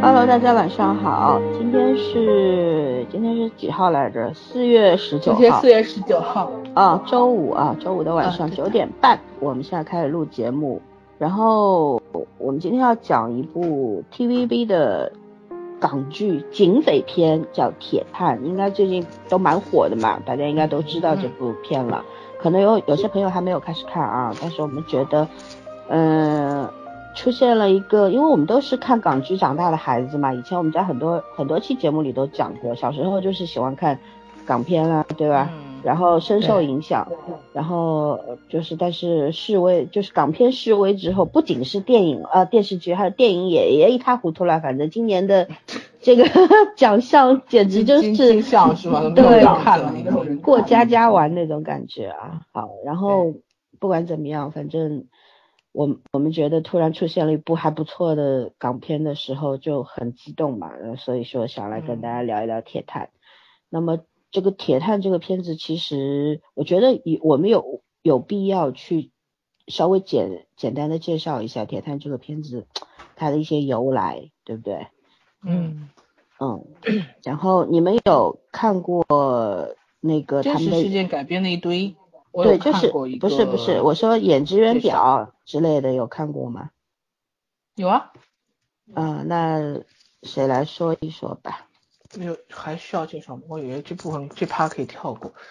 Hello，大家晚上好，今天是今天是几号来着？四月十九号。今天四月十九号啊，周五啊，周五的晚上九点半，我们现在开始录节目。然后我们今天要讲一部 TVB 的港剧警匪片，叫《铁探》，应该最近都蛮火的嘛，大家应该都知道这部片了。可能有有些朋友还没有开始看啊，但是我们觉得，嗯。出现了一个，因为我们都是看港剧长大的孩子嘛，以前我们在很多很多期节目里都讲过，小时候就是喜欢看港片啊，对吧？然后深受影响，然后就是，但是示威就是港片示威之后，不仅是电影呃电视剧，还有电影也也一塌糊涂了。反正今年的 这个 奖项简直就是金像是吧？对，看了过家家玩那种感觉啊。好，然后不管怎么样，反正。我我们觉得突然出现了一部还不错的港片的时候就很激动嘛，所以说想来跟大家聊一聊《铁探》。那么这个《铁探》这个片子，其实我觉得以我们有有必要去稍微简简单的介绍一下《铁探》这个片子它的一些由来，对不对？嗯嗯。然后你们有看过那个他们的事件改编的一堆？对，就是不是不是，我说《演职员表》之类的有看过吗？有啊。嗯，那谁来说一说吧？有还需要介绍吗？我以为这部分这趴可以跳过。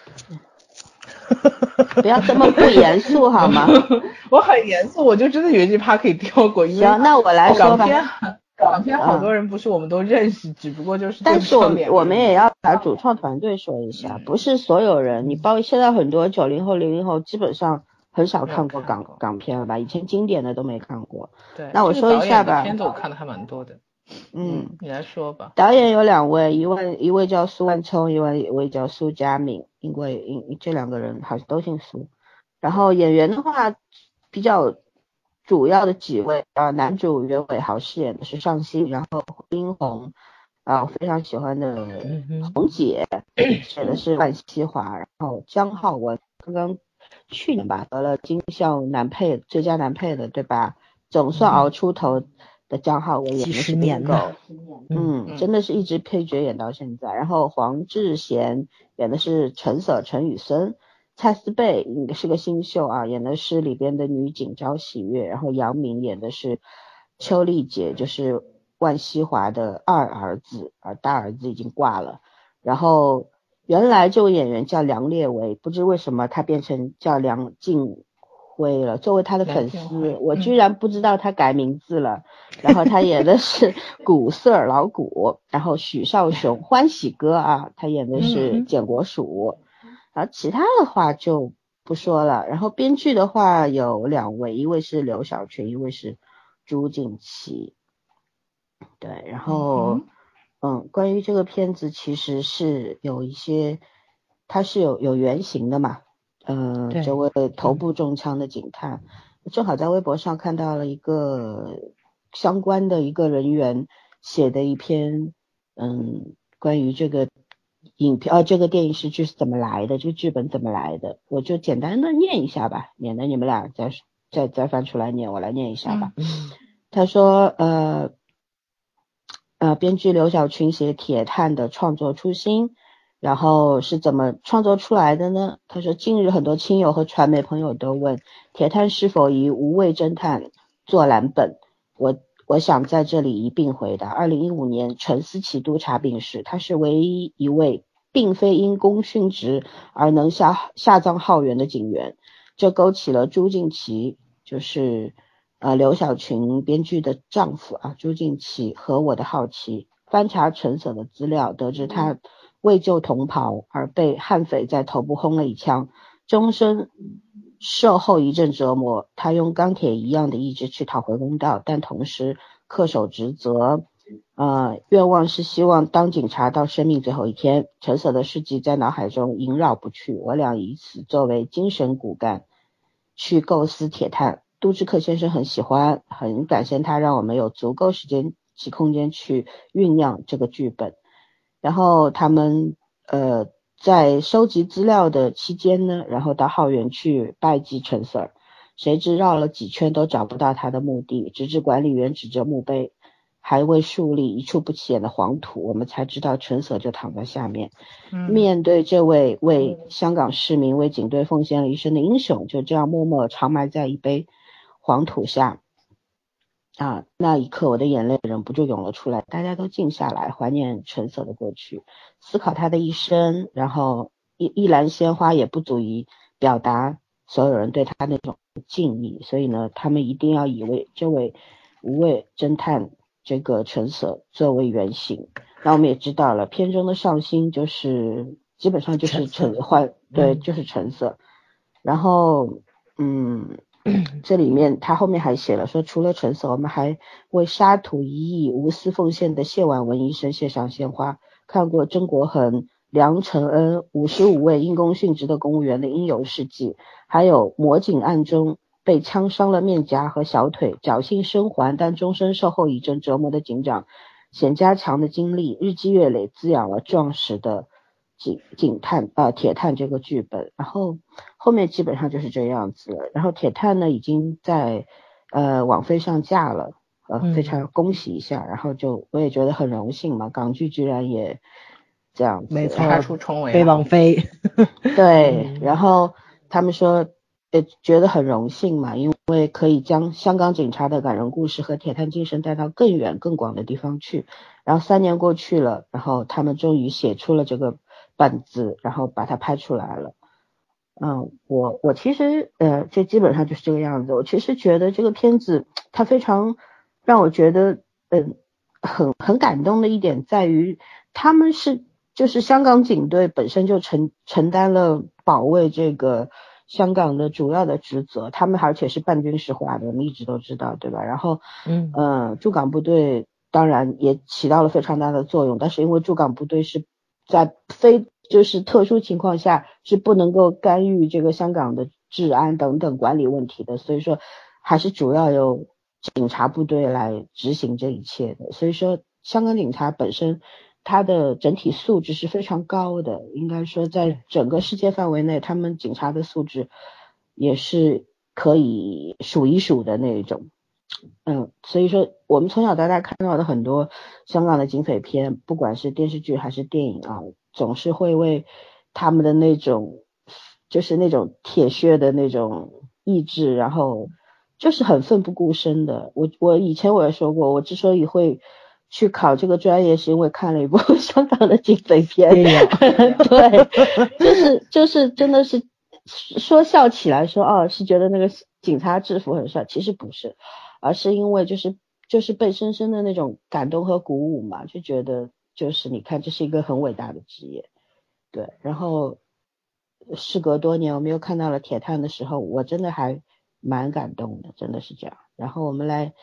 不要这么不严肃好吗？我很严肃，我就真的以为这趴可以跳过。行，那我来说吧。港片好多人不是我们都认识，只不过就是。但是我们我们也要把主创团队说一下，不是所有人。你包括现在很多九零后、零零后，基本上很少看过港港片了吧？以前经典的都没看过。对。那我说一下吧。片子我看的还蛮多的。嗯，你来说吧。导演有两位，一位一位叫苏万聪，一位一位叫苏佳敏，因为因这两个人好像都姓苏。然后演员的话比较。主要的几位啊，男主袁伟豪饰演的是尚欣，然后殷红啊，我非常喜欢的红姐演的是万茜华，然后姜浩文刚刚去年吧得了金像男配最佳男配的对吧？总算熬出头的姜浩文演的是年狗，嗯，真的是一直配角演到现在。然后黄智贤演的是陈舍陈雨森。蔡思贝应该是个新秀啊，演的是里边的女警招喜悦，然后杨明演的是邱丽姐，就是万茜华的二儿子，而大儿子已经挂了。然后原来这位演员叫梁烈维，不知为什么他变成叫梁静辉了。作为他的粉丝，我居然不知道他改名字了。然后他演的是 古色老古，然后许绍雄欢喜哥啊，他演的是简国黍。然后其他的话就不说了。然后编剧的话有两位，一位是刘晓群，一位是朱静琪。对，然后嗯，关于这个片子其实是有一些，它是有有原型的嘛。嗯，这位头部中枪的警探，正好在微博上看到了一个相关的一个人员写的一篇，嗯，关于这个。影片啊，这个电影是剧是怎么来的？这个剧本怎么来的？我就简单的念一下吧，免得你们俩再再再翻出来念，我来念一下吧。他说，呃呃，编剧刘晓群写《铁探》的创作初心，然后是怎么创作出来的呢？他说，近日很多亲友和传媒朋友都问，《铁探》是否以无畏侦探做蓝本？我。我想在这里一并回答。二零一五年，陈思琪督察病逝，他是唯一一位并非因公殉职而能下下葬浩园的警员，这勾起了朱静琪，就是呃刘晓群编剧的丈夫啊，朱静琪和我的好奇。翻查陈舍的资料，得知他为救同袍而被悍匪在头部轰了一枪，终身。受后遗症折磨，他用钢铁一样的意志去讨回公道，但同时恪守职责。呃，愿望是希望当警察到生命最后一天。陈舍的事迹在脑海中萦绕不去，我俩以此作为精神骨干去构思铁探。杜之克先生很喜欢，很感谢他让我们有足够时间及空间去酝酿这个剧本。然后他们呃。在收集资料的期间呢，然后到浩园去拜祭陈 Sir，谁知绕了几圈都找不到他的墓地，直至管理员指着墓碑还未树立一处不起眼的黄土，我们才知道陈 Sir 就躺在下面。面对这位为香港市民、为警队奉献了一生的英雄，就这样默默长埋在一杯黄土下。啊，那一刻我的眼泪忍不住涌了出来。大家都静下来，怀念陈 Sir 的过去，思考他的一生。然后一一篮鲜花也不足以表达所有人对他那种敬意，所以呢，他们一定要以为这位无畏侦探这个陈 Sir 作为原型。那我们也知道了，片中的上星就是基本上就是橙换对，就是陈 Sir。然后，嗯。这里面他后面还写了说，除了陈所我们还为沙土一役无私奉献的谢婉文医生献上鲜花。看过曾国恒、梁承恩五十五位因公殉职的公务员的英勇事迹，还有魔警案中被枪伤了面颊和小腿，侥幸生还但终身受后遗症折磨的警长显家强的经历，日积月累滋养了壮实的。警警探啊，铁探这个剧本，然后后面基本上就是这样子了。然后铁探呢，已经在呃网飞上架了，呃，非常恭喜一下。然后就我也觉得很荣幸嘛，港剧居然也这样子，没错，出重围，飞网飞。对，然后他们说也觉得很荣幸嘛，因为可以将香港警察的感人故事和铁探精神带到更远更广的地方去。然后三年过去了，然后他们终于写出了这个。本子，然后把它拍出来了。嗯，我我其实呃，就基本上就是这个样子。我其实觉得这个片子它非常让我觉得嗯很很感动的一点在于，他们是就是香港警队本身就承承担了保卫这个香港的主要的职责，他们而且是半军事化的，我们一直都知道，对吧？然后嗯呃驻港部队当然也起到了非常大的作用，但是因为驻港部队是。在非就是特殊情况下是不能够干预这个香港的治安等等管理问题的，所以说还是主要由警察部队来执行这一切的。所以说香港警察本身他的整体素质是非常高的，应该说在整个世界范围内，他们警察的素质也是可以数一数的那一种。嗯，所以说我们从小到大看到的很多香港的警匪片，不管是电视剧还是电影啊，总是会为他们的那种就是那种铁血的那种意志，然后就是很奋不顾身的。我我以前我也说过，我之所以会去考这个专业，是因为看了一部 香港的警匪片。对，就是就是真的是说笑起来说哦，是觉得那个警察制服很帅，其实不是。而是因为就是就是被深深的那种感动和鼓舞嘛，就觉得就是你看这是一个很伟大的职业，对。然后事隔多年，我们又看到了铁探的时候，我真的还蛮感动的，真的是这样。然后我们来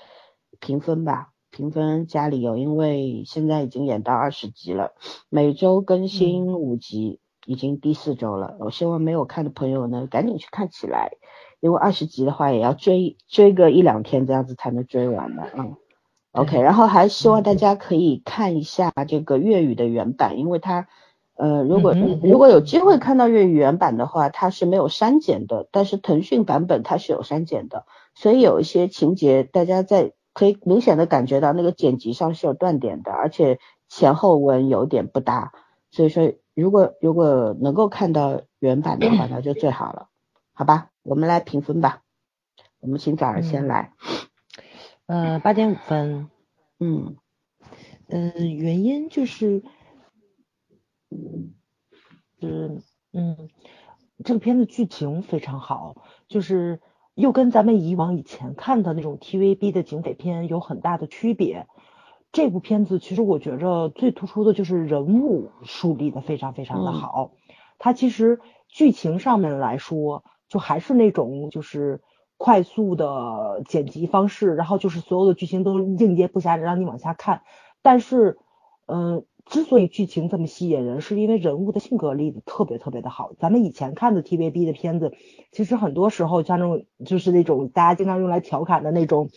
评分吧，评分家里有，因为现在已经演到二十集了，每周更新五集，已经第四周了。我希望没有看的朋友呢，赶紧去看起来。因为二十集的话，也要追追个一两天这样子才能追完的，嗯，OK，然后还希望大家可以看一下这个粤语的原版，因为它，呃，如果如果有机会看到粤语原版的话，它是没有删减的，但是腾讯版本它是有删减的，所以有一些情节大家在可以明显的感觉到那个剪辑上是有断点的，而且前后文有点不搭，所以说如果如果能够看到原版的话，那就最好了，好吧？我们来评分吧，我们请早儿先来。呃，八点五分。嗯，嗯，原因就是，是，嗯，这个片子剧情非常好，就是又跟咱们以往以前看的那种 TVB 的警匪片有很大的区别。这部片子其实我觉着最突出的就是人物树立的非常非常的好，它其实剧情上面来说。就还是那种就是快速的剪辑方式，然后就是所有的剧情都应接不暇让你往下看。但是，嗯，之所以剧情这么吸引人，是因为人物的性格立的特别特别的好。咱们以前看的 TVB 的片子，其实很多时候像那种就是那种大家经常用来调侃的那种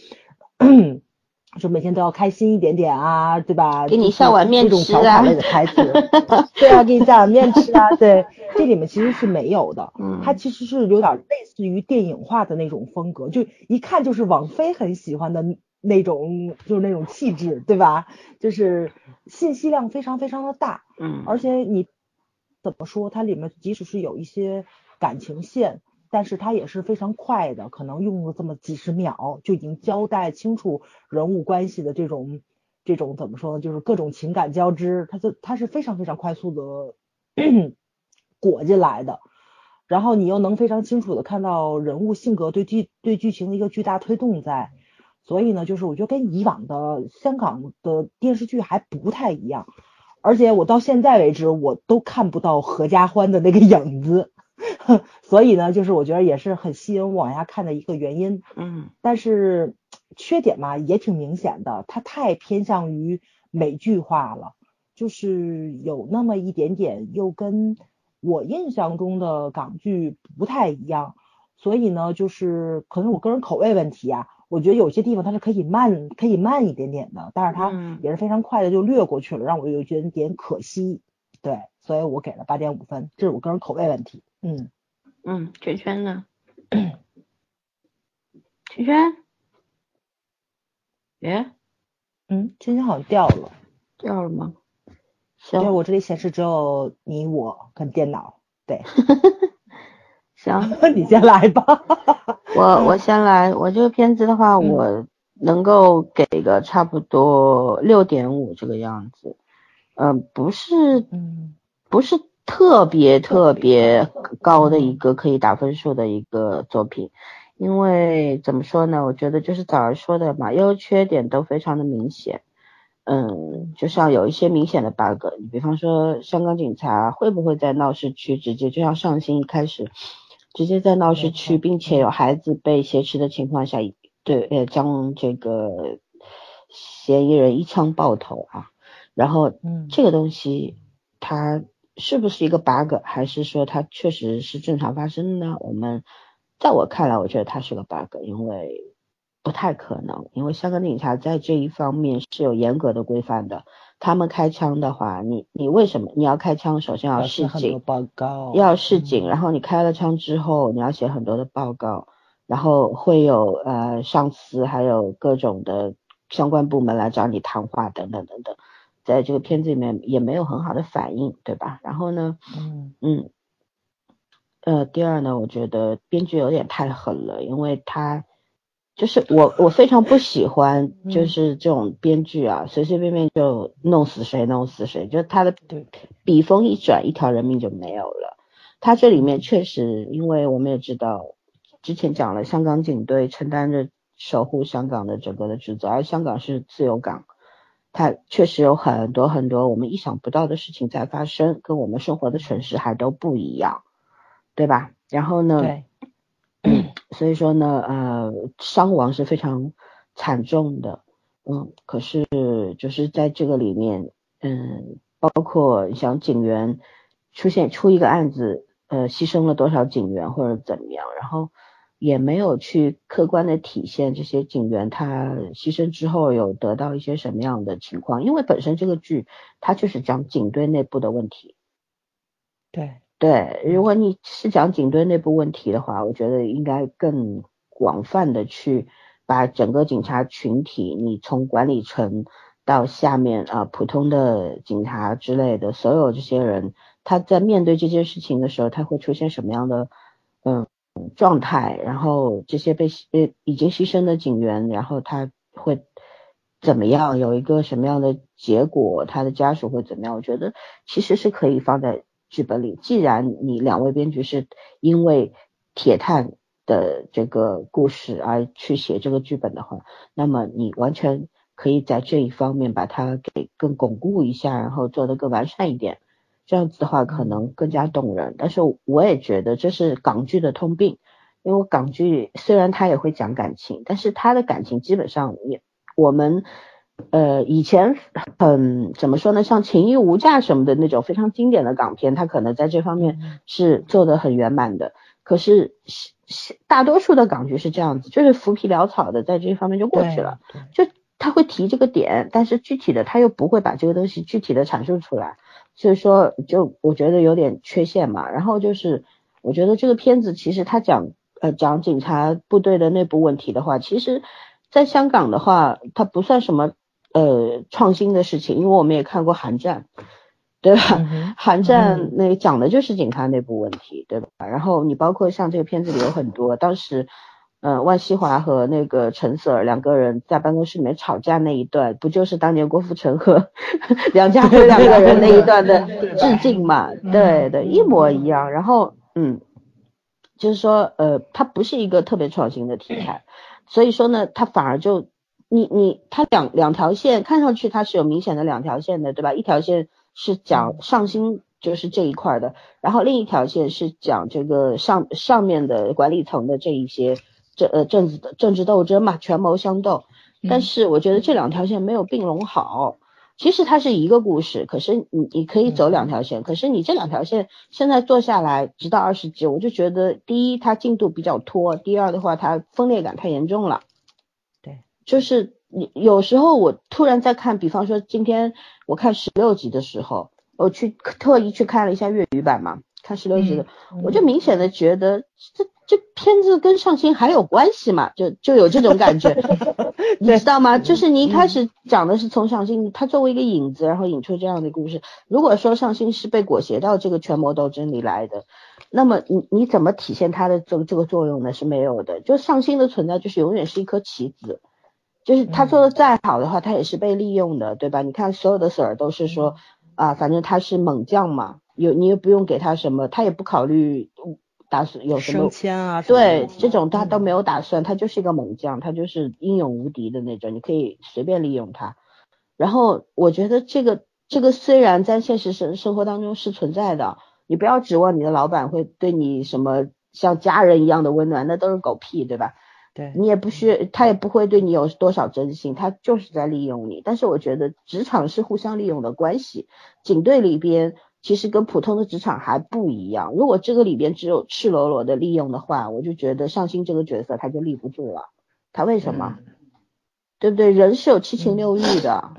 就每天都要开心一点点啊，对吧？给你下碗面吃啊，这种调侃类的台词，对啊，给你下碗面吃啊，对，这里面其实是没有的，嗯它其实是有点类似于电影化的那种风格，就一看就是王菲很喜欢的那种，就是那种气质，对吧？就是信息量非常非常的大，嗯而且你怎么说，它里面即使是有一些感情线，但是它也是非常快的，可能用了这么几十秒就已经交代清楚人物关系的这种这种怎么说呢，就是各种情感交织，它就它是非常非常快速的 裹进来的。然后你又能非常清楚的看到人物性格对剧对剧情的一个巨大推动在，所以呢，就是我觉得跟以往的香港的电视剧还不太一样，而且我到现在为止我都看不到合家欢的那个影子，所以呢，就是我觉得也是很吸引我往下看的一个原因。嗯但是缺点嘛也挺明显的，它太偏向于美剧化了，就是有那么一点点又跟我印象中的港剧不太一样，所以呢，就是可能我个人口味问题啊，我觉得有些地方它是可以慢可以慢一点点的，但是它嗯也是非常快的就略过去了，让我有一点点可惜。对，所以我给了八点五分，这是我个人口味问题。嗯，嗯，圈圈呢？圈圈？耶，嗯，圈圈好像掉了。掉了吗？行我这里显示只有你我跟电脑。对，行，你先来吧。我我先来，我这个片子的话，嗯我能够给个差不多六点五这个样子，嗯、不是嗯不是特别特别高的一个可以打分数的一个作品，因为怎么说呢？我觉得就是早上说的嘛，优缺点都非常的明显。嗯，就像有一些明显的 bug，你比方说香港警察会不会在闹市区直接就像上星一开始直接在闹市区，并且有孩子被挟持的情况下，对呃将这个嫌疑人一枪爆头啊，然后嗯这个东西它是不是一个 bug，还是说它确实是正常发生的呢？我们在我看来，我觉得它是个 bug，因为不太可能，因为香港警察在这一方面是有严格的规范的。他们开枪的话，你你为什么你要开枪？首先要示警，报告，要示警，嗯然后你开了枪之后，你要写很多的报告，然后会有呃上司还有各种的相关部门来找你谈话等等等等，在这个片子里面也没有很好的反应，对吧？然后呢，嗯嗯，呃，第二呢，我觉得编剧有点太狠了，因为他就是我我非常不喜欢就嗯是这种编剧啊，随随便便就弄死谁弄死谁，就他的对笔锋一转，一条人命就没有了。他这里面确实，因为我们也知道，之前讲了，香港警队承担着守护香港的整个的职责，而香港是自由港，它确实有很多很多我们意想不到的事情在发生，跟我们生活的城市还都不一样，对吧？然后呢，对，所以说呢，呃，伤亡是非常惨重的，嗯，可是就是在这个里面，嗯，包括像警员出现出一个案子，呃，牺牲了多少警员或者怎么样，然后也没有去客观的体现这些警员他牺牲之后有得到一些什么样的情况，因为本身这个剧它就是讲警队内部的问题，对，对，如果你是讲警队内部问题的话，我觉得应该更广泛的去把整个警察群体，你从管理层到下面啊、普通的警察之类的所有这些人，他在面对这件事情的时候，他会出现什么样的嗯状态？然后这些被呃已经牺牲的警员，然后他会怎么样？有一个什么样的结果？他的家属会怎么样？我觉得其实是可以放在剧本里。既然你两位编剧是因为铁探的这个故事而去写这个剧本的话，那么你完全可以在这一方面把它给更巩固一下，然后做得更完善一点。这样子的话可能更加动人。但是我也觉得这是港剧的通病，因为港剧虽然它也会讲感情，但是它的感情基本上也我们呃以前很怎么说呢，像《情义无价》什么的那种非常经典的港片，它可能在这方面嗯是做的很圆满的。可是大多数的港剧是这样子，就是浮皮潦草的在这方面就过去了。就他会提这个点，但是具体的他又不会把这个东西具体的阐述出来，所以说就我觉得有点缺陷嘛。然后就是我觉得这个片子其实他讲呃讲警察部队的内部问题的话，其实在香港的话，它不算什么呃创新的事情，因为我们也看过《寒战》。对吧？韩战那讲的就是警察内部问题，对吧？然后你包括像这个片子里有很多，当时，呃，万西华和那个陈 Sir 两个人在办公室里面吵架那一段，不就是当年郭富城和 梁家辉两个人那一段的致敬嘛？对对，一模一样。然后，嗯，就是说，呃，它不是一个特别创新的题材，所以说呢，它反而就你你它两两条线看上去它是有明显的两条线的，对吧？一条线。是讲上新就是这一块的，然后另一条线是讲这个上上面的管理层的这一些政呃政治的政治斗争嘛，权谋相斗。但是我觉得这两条线没有并拢好。其实它是一个故事，可是你你可以走两条线，可是你这两条线现在做下来，直到二十集，我就觉得第一它进度比较拖，第二的话它分裂感太严重了。对，就是。你有时候我突然在看，比方说今天我看十六集的时候，我去特意去看了一下粤语版嘛，看十六集的，我就明显的觉得这这片子跟上星还有关系嘛，就就有这种感觉，你知道吗？就是你一开始讲的是从上星，他作为一个引子，然后引出这样的故事。如果说上星是被裹挟到这个权谋斗争里来的，那么你你怎么体现它的这个这个作用呢？是没有的。就上星的存在就是永远是一颗棋子。就是他做的再好的话，他也是被利用的，对吧？你看所有的 Sir 都是说啊，反正他是猛将嘛，有你也不用给他什么，他也不考虑打算有什么升迁啊，对，这种他都没有打算，他就是一个猛将，他就是英勇无敌的那种，你可以随便利用他。然后我觉得这个这个虽然在现实生生活当中是存在的，你不要指望你的老板会对你什么像家人一样的温暖，那都是狗屁，对吧？对你也不需，他也不会对你有多少真心，他就是在利用你。但是我觉得职场是互相利用的关系，警队里边其实跟普通的职场还不一样。如果这个里边只有赤裸裸的利用的话，我就觉得上新这个角色他就立不住了。他为什么？对不对？人是有七情六欲的。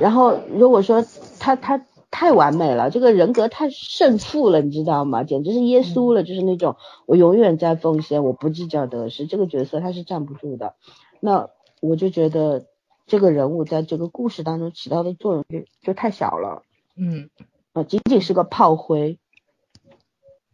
然后如果说他他。太完美了，这个人格太胜负了，你知道吗？简直是耶稣了，就是那种我永远在奉献，我不计较得失。这个角色他是站不住的。那我就觉得这个人物在这个故事当中起到的作用就就太小了。嗯，呃，仅仅是个炮灰，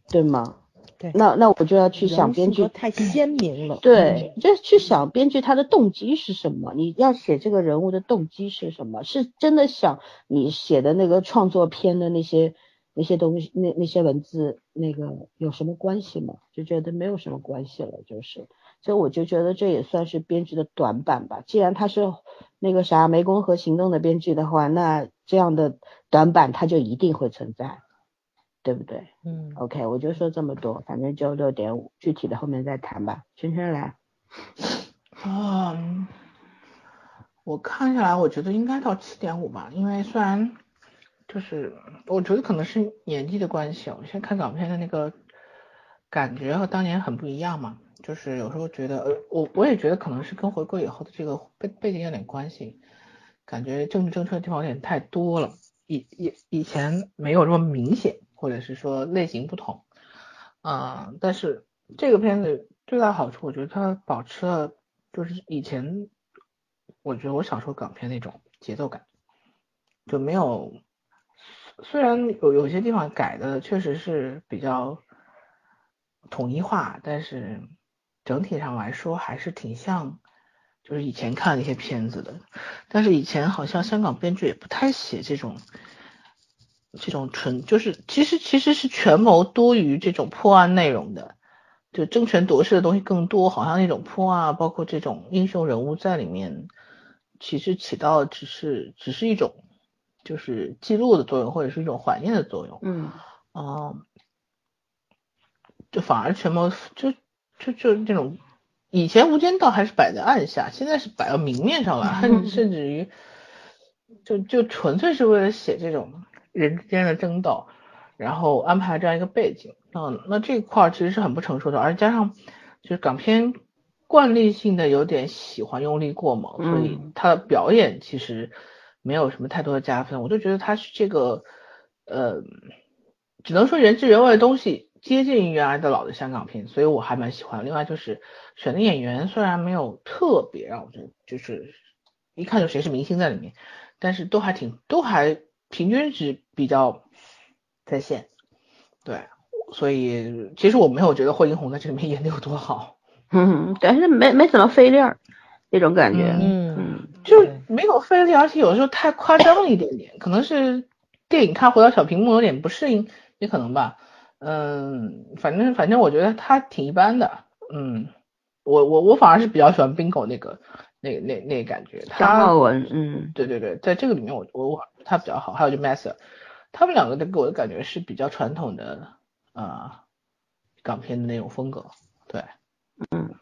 对吗？对那那我就要去想编剧太鲜明了，对，就去想编剧他的动机是什么？你要写这个人物的动机是什么？是真的想你写的那个创作片的那些那些东西，那那些文字那个有什么关系吗？就觉得没有什么关系了，就是，所以我就觉得这也算是编剧的短板吧。既然他是那个啥湄公河行动的编剧的话，那这样的短板他就一定会存在。对不对？嗯，OK，我就说这么多，反正就六点五，具体的后面再谈吧。圈圈来。啊，我看下来，我觉得应该到七点五吧，因为虽然就是我觉得可能是年纪的关系，我现在看港片的那个感觉和当年很不一样嘛，就是有时候觉得，呃，我我也觉得可能是跟回归以后的这个背背景有点关系，感觉政治正确的地方有点太多了，以以以前没有这么明显。或者是说类型不同，啊，但是这个片子最大好处，我觉得它保持了就是以前我觉得我小时候港片那种节奏感，就没有，虽然有有些地方改的确实是比较统一化，但是整体上来说还是挺像就是以前看的那些片子的，但是以前好像香港编剧也不太写这种。这种纯就是其实其实是权谋多于这种破案内容的，就争权夺势的东西更多，好像那种破案包括这种英雄人物在里面，其实起到只是只是一种就是记录的作用，或者是一种怀念的作用。嗯啊，就反而权谋就就就这种以前无间道还是摆在暗下，现在是摆到明面上了，甚甚至于就就纯粹是为了写这种。人之间的争斗，然后安排这样一个背景，嗯，那这块其实是很不成熟的，而加上就是港片惯例性的有点喜欢用力过猛，所以他的表演其实没有什么太多的加分。我就觉得他是这个，呃，只能说原汁原味的东西接近于原来的老的香港片，所以我还蛮喜欢。另外就是选的演员虽然没有特别让我觉得就是一看就谁是明星在里面，但是都还挺都还平均值比较在线。对，所以其实我没有觉得霍英红在这里面演的有多好。嗯，但是没没怎么费力儿那种感觉，嗯，就没有费力，而且有时候太夸张了一点点，可能是电影看回到小屏幕有点不适应，也可能吧。嗯，反正反正我觉得他挺一般的。嗯，我我我反而是比较喜欢 Bingo 那个那那那感觉。张浩文，嗯，对对对，在这个里面我我我他比较好，还有就 Master，他们两个的给我的感觉是比较传统的啊港片的那种风格，对。嗯，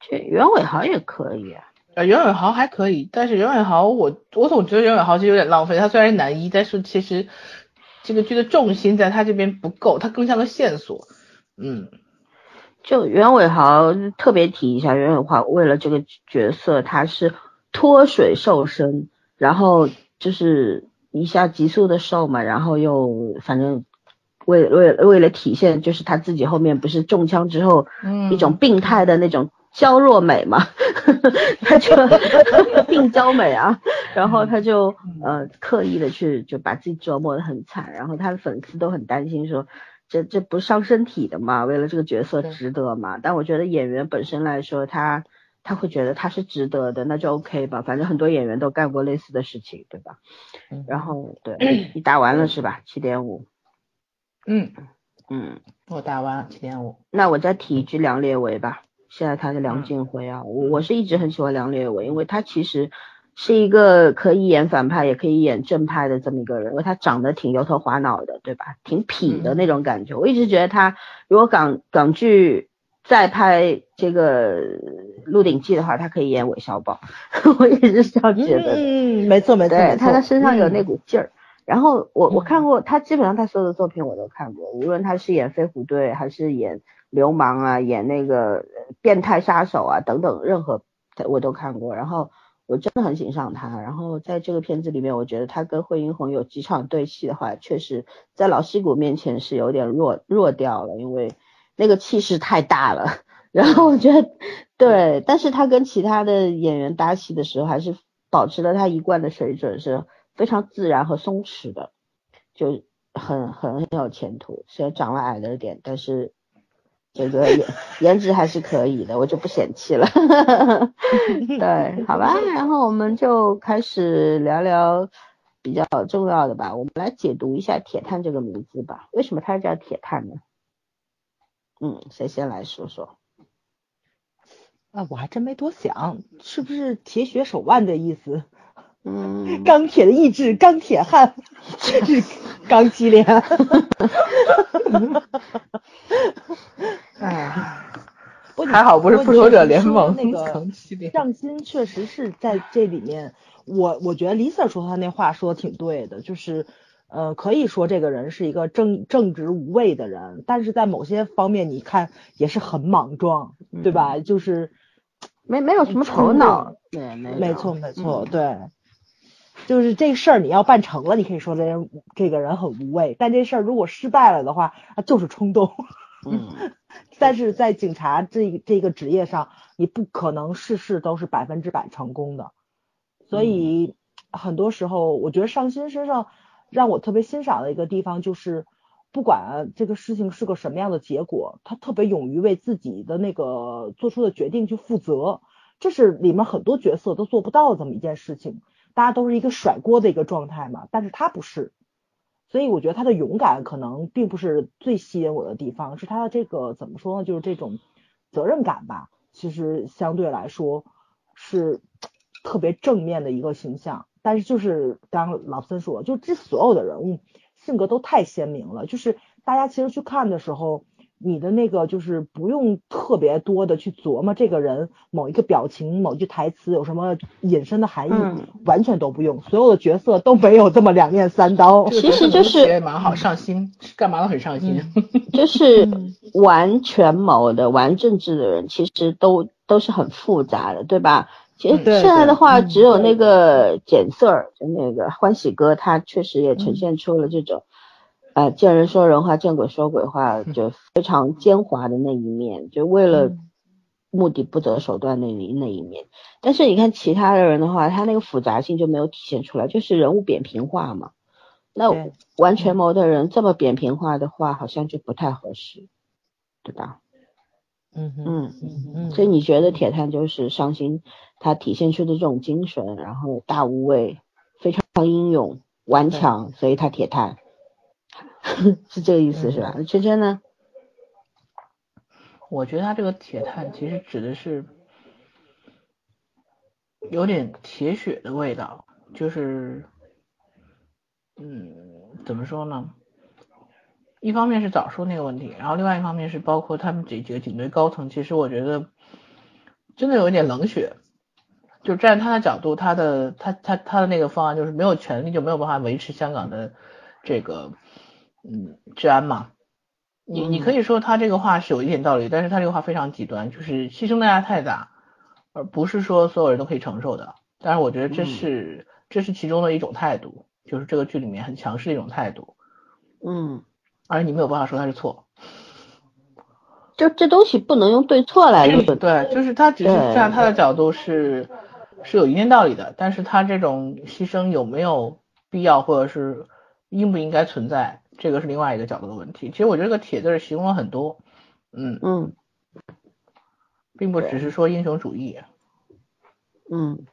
这袁伟豪也可以啊。啊，袁伟豪还可以，但是袁伟豪，我我总觉得袁伟豪其实有点浪费。他虽然是男一，但是其实这个剧的重心在他这边不够，他更像个线索。嗯，就袁伟豪特别提一下，袁伟豪为了这个角色，他是脱水瘦身，然后就是一下急速的瘦嘛，然后又反正。为为为了体现，就是他自己后面不是中枪之后，一种病态的那种娇弱美嘛，他就 病娇美啊，然后他就呃刻意的去就把自己折磨的很惨，然后他的粉丝都很担心说，这这不伤身体的嘛，为了这个角色值得嘛？但我觉得演员本身来说，他他会觉得他是值得的，那就 OK 吧，反正很多演员都干过类似的事情，对吧？然后对 你打完了是吧？七点五。嗯嗯，我打完七点五，那我再提一句梁烈唯吧。现在他是梁静辉啊，我我是一直很喜欢梁烈唯，因为他其实是一个可以演反派也可以演正派的这么一个人，因为他长得挺油头滑脑的，对吧？挺痞的那种感觉。我一直觉得他如果港港剧再拍这个《鹿鼎记》的话，他可以演韦小宝，我一直是这样觉得。嗯，没错没错，他的身上有那股劲儿。然后我我看过他基本上他所有的作品我都看过，无论他是演飞虎队还是演流氓啊，演那个变态杀手啊等等，任何我都看过。然后我真的很欣赏他。然后在这个片子里面，我觉得他跟惠英红有几场对戏的话，确实在老戏骨面前是有点弱弱掉了，因为那个气势太大了。然后我觉得对，但是他跟其他的演员搭戏的时候，还是保持了他一贯的水准是。非常自然和松弛的，就很很很有前途。虽然长了矮了一点，但是这个颜颜值还是可以的，我就不嫌弃了。对，好吧，然后我们就开始聊聊比较重要的吧。我们来解读一下铁探这个名字吧。为什么它叫铁探呢？嗯，谁先来说说？啊，我还真没多想，是不是铁血手腕的意思？嗯，钢铁的意志，钢铁汉，是钢 七连。哎，还好不是复仇者联盟那个上心，确实是在这里面。我我觉得 Lisa 说他那话说的挺对的，就是呃，可以说这个人是一个正正直无畏的人，但是在某些方面你看也是很莽撞，对吧？就是没没有什么头脑。对，没错没错，对。就是这事儿你要办成了，你可以说这人这个人很无畏，但这事儿如果失败了的话，他就是冲动。嗯，但是在警察这这个职业上，你不可能事事都是百分之百成功的，所以很多时候我觉得上新身上让我特别欣赏的一个地方就是，不管这个事情是个什么样的结果，他特别勇于为自己的那个做出的决定去负责，这是里面很多角色都做不到的这么一件事情。大家都是一个甩锅的一个状态嘛，但是他不是，所以我觉得他的勇敢可能并不是最吸引我的地方，是他的这个怎么说呢，就是这种责任感吧，其实相对来说是特别正面的一个形象。但是就是刚老森说，就这所有的人物性格都太鲜明了，就是大家其实去看的时候。你的那个就是不用特别多的去琢磨这个人某一个表情、某句台词有什么隐身的含义，完全都不用。所有的角色都没有这么两面三刀，其实就是蛮好上心，干嘛都很上心。就是玩权谋的、玩政治的人，其实都都是很复杂的，对吧？其实现在的话，只有那个简色儿，就那个欢喜哥，他确实也呈现出了这种，呃，见人说人话，见鬼说鬼话，就非常奸猾的那一面，就为了嗯目的不择手段那一那一面。但是你看其他的人的话，他那个复杂性就没有体现出来，就是人物扁平化嘛。那对完全谋的人这么扁平化的话，好像就不太合适，对吧？嗯。嗯嗯，所以你觉得铁探就是伤心，他体现出的这种精神，然后大无畏，非常英勇顽强，所以他铁探，是这个意思是吧？那圈圈呢？我觉得他这个铁碳其实指的是有点铁血的味道，就是，嗯，怎么说呢？一方面是早说那个问题，然后另外一方面是包括他们这几个警队高层，其实我觉得真的有一点冷血。就站在他的角度，他的他他他的那个方案就是没有权利就没有办法维持香港的这个嗯治安嘛。你你可以说他这个话是有一点道理，但是他这个话非常极端，就是牺牲代价太大，而不是说所有人都可以承受的。但是，我觉得这是、这是其中的一种态度，就是这个剧里面很强势的一种态度，嗯，而你没有办法说他是错。就这东西不能用对错来论。对，就是他只是对站他的角度是是有一定道理的，但是他这种牺牲有没有必要，或者是应不应该存在，这个是另外一个角度的问题。其实我觉得这个铁字儿形容了很多，嗯，嗯并不只是说英雄主义。嗯，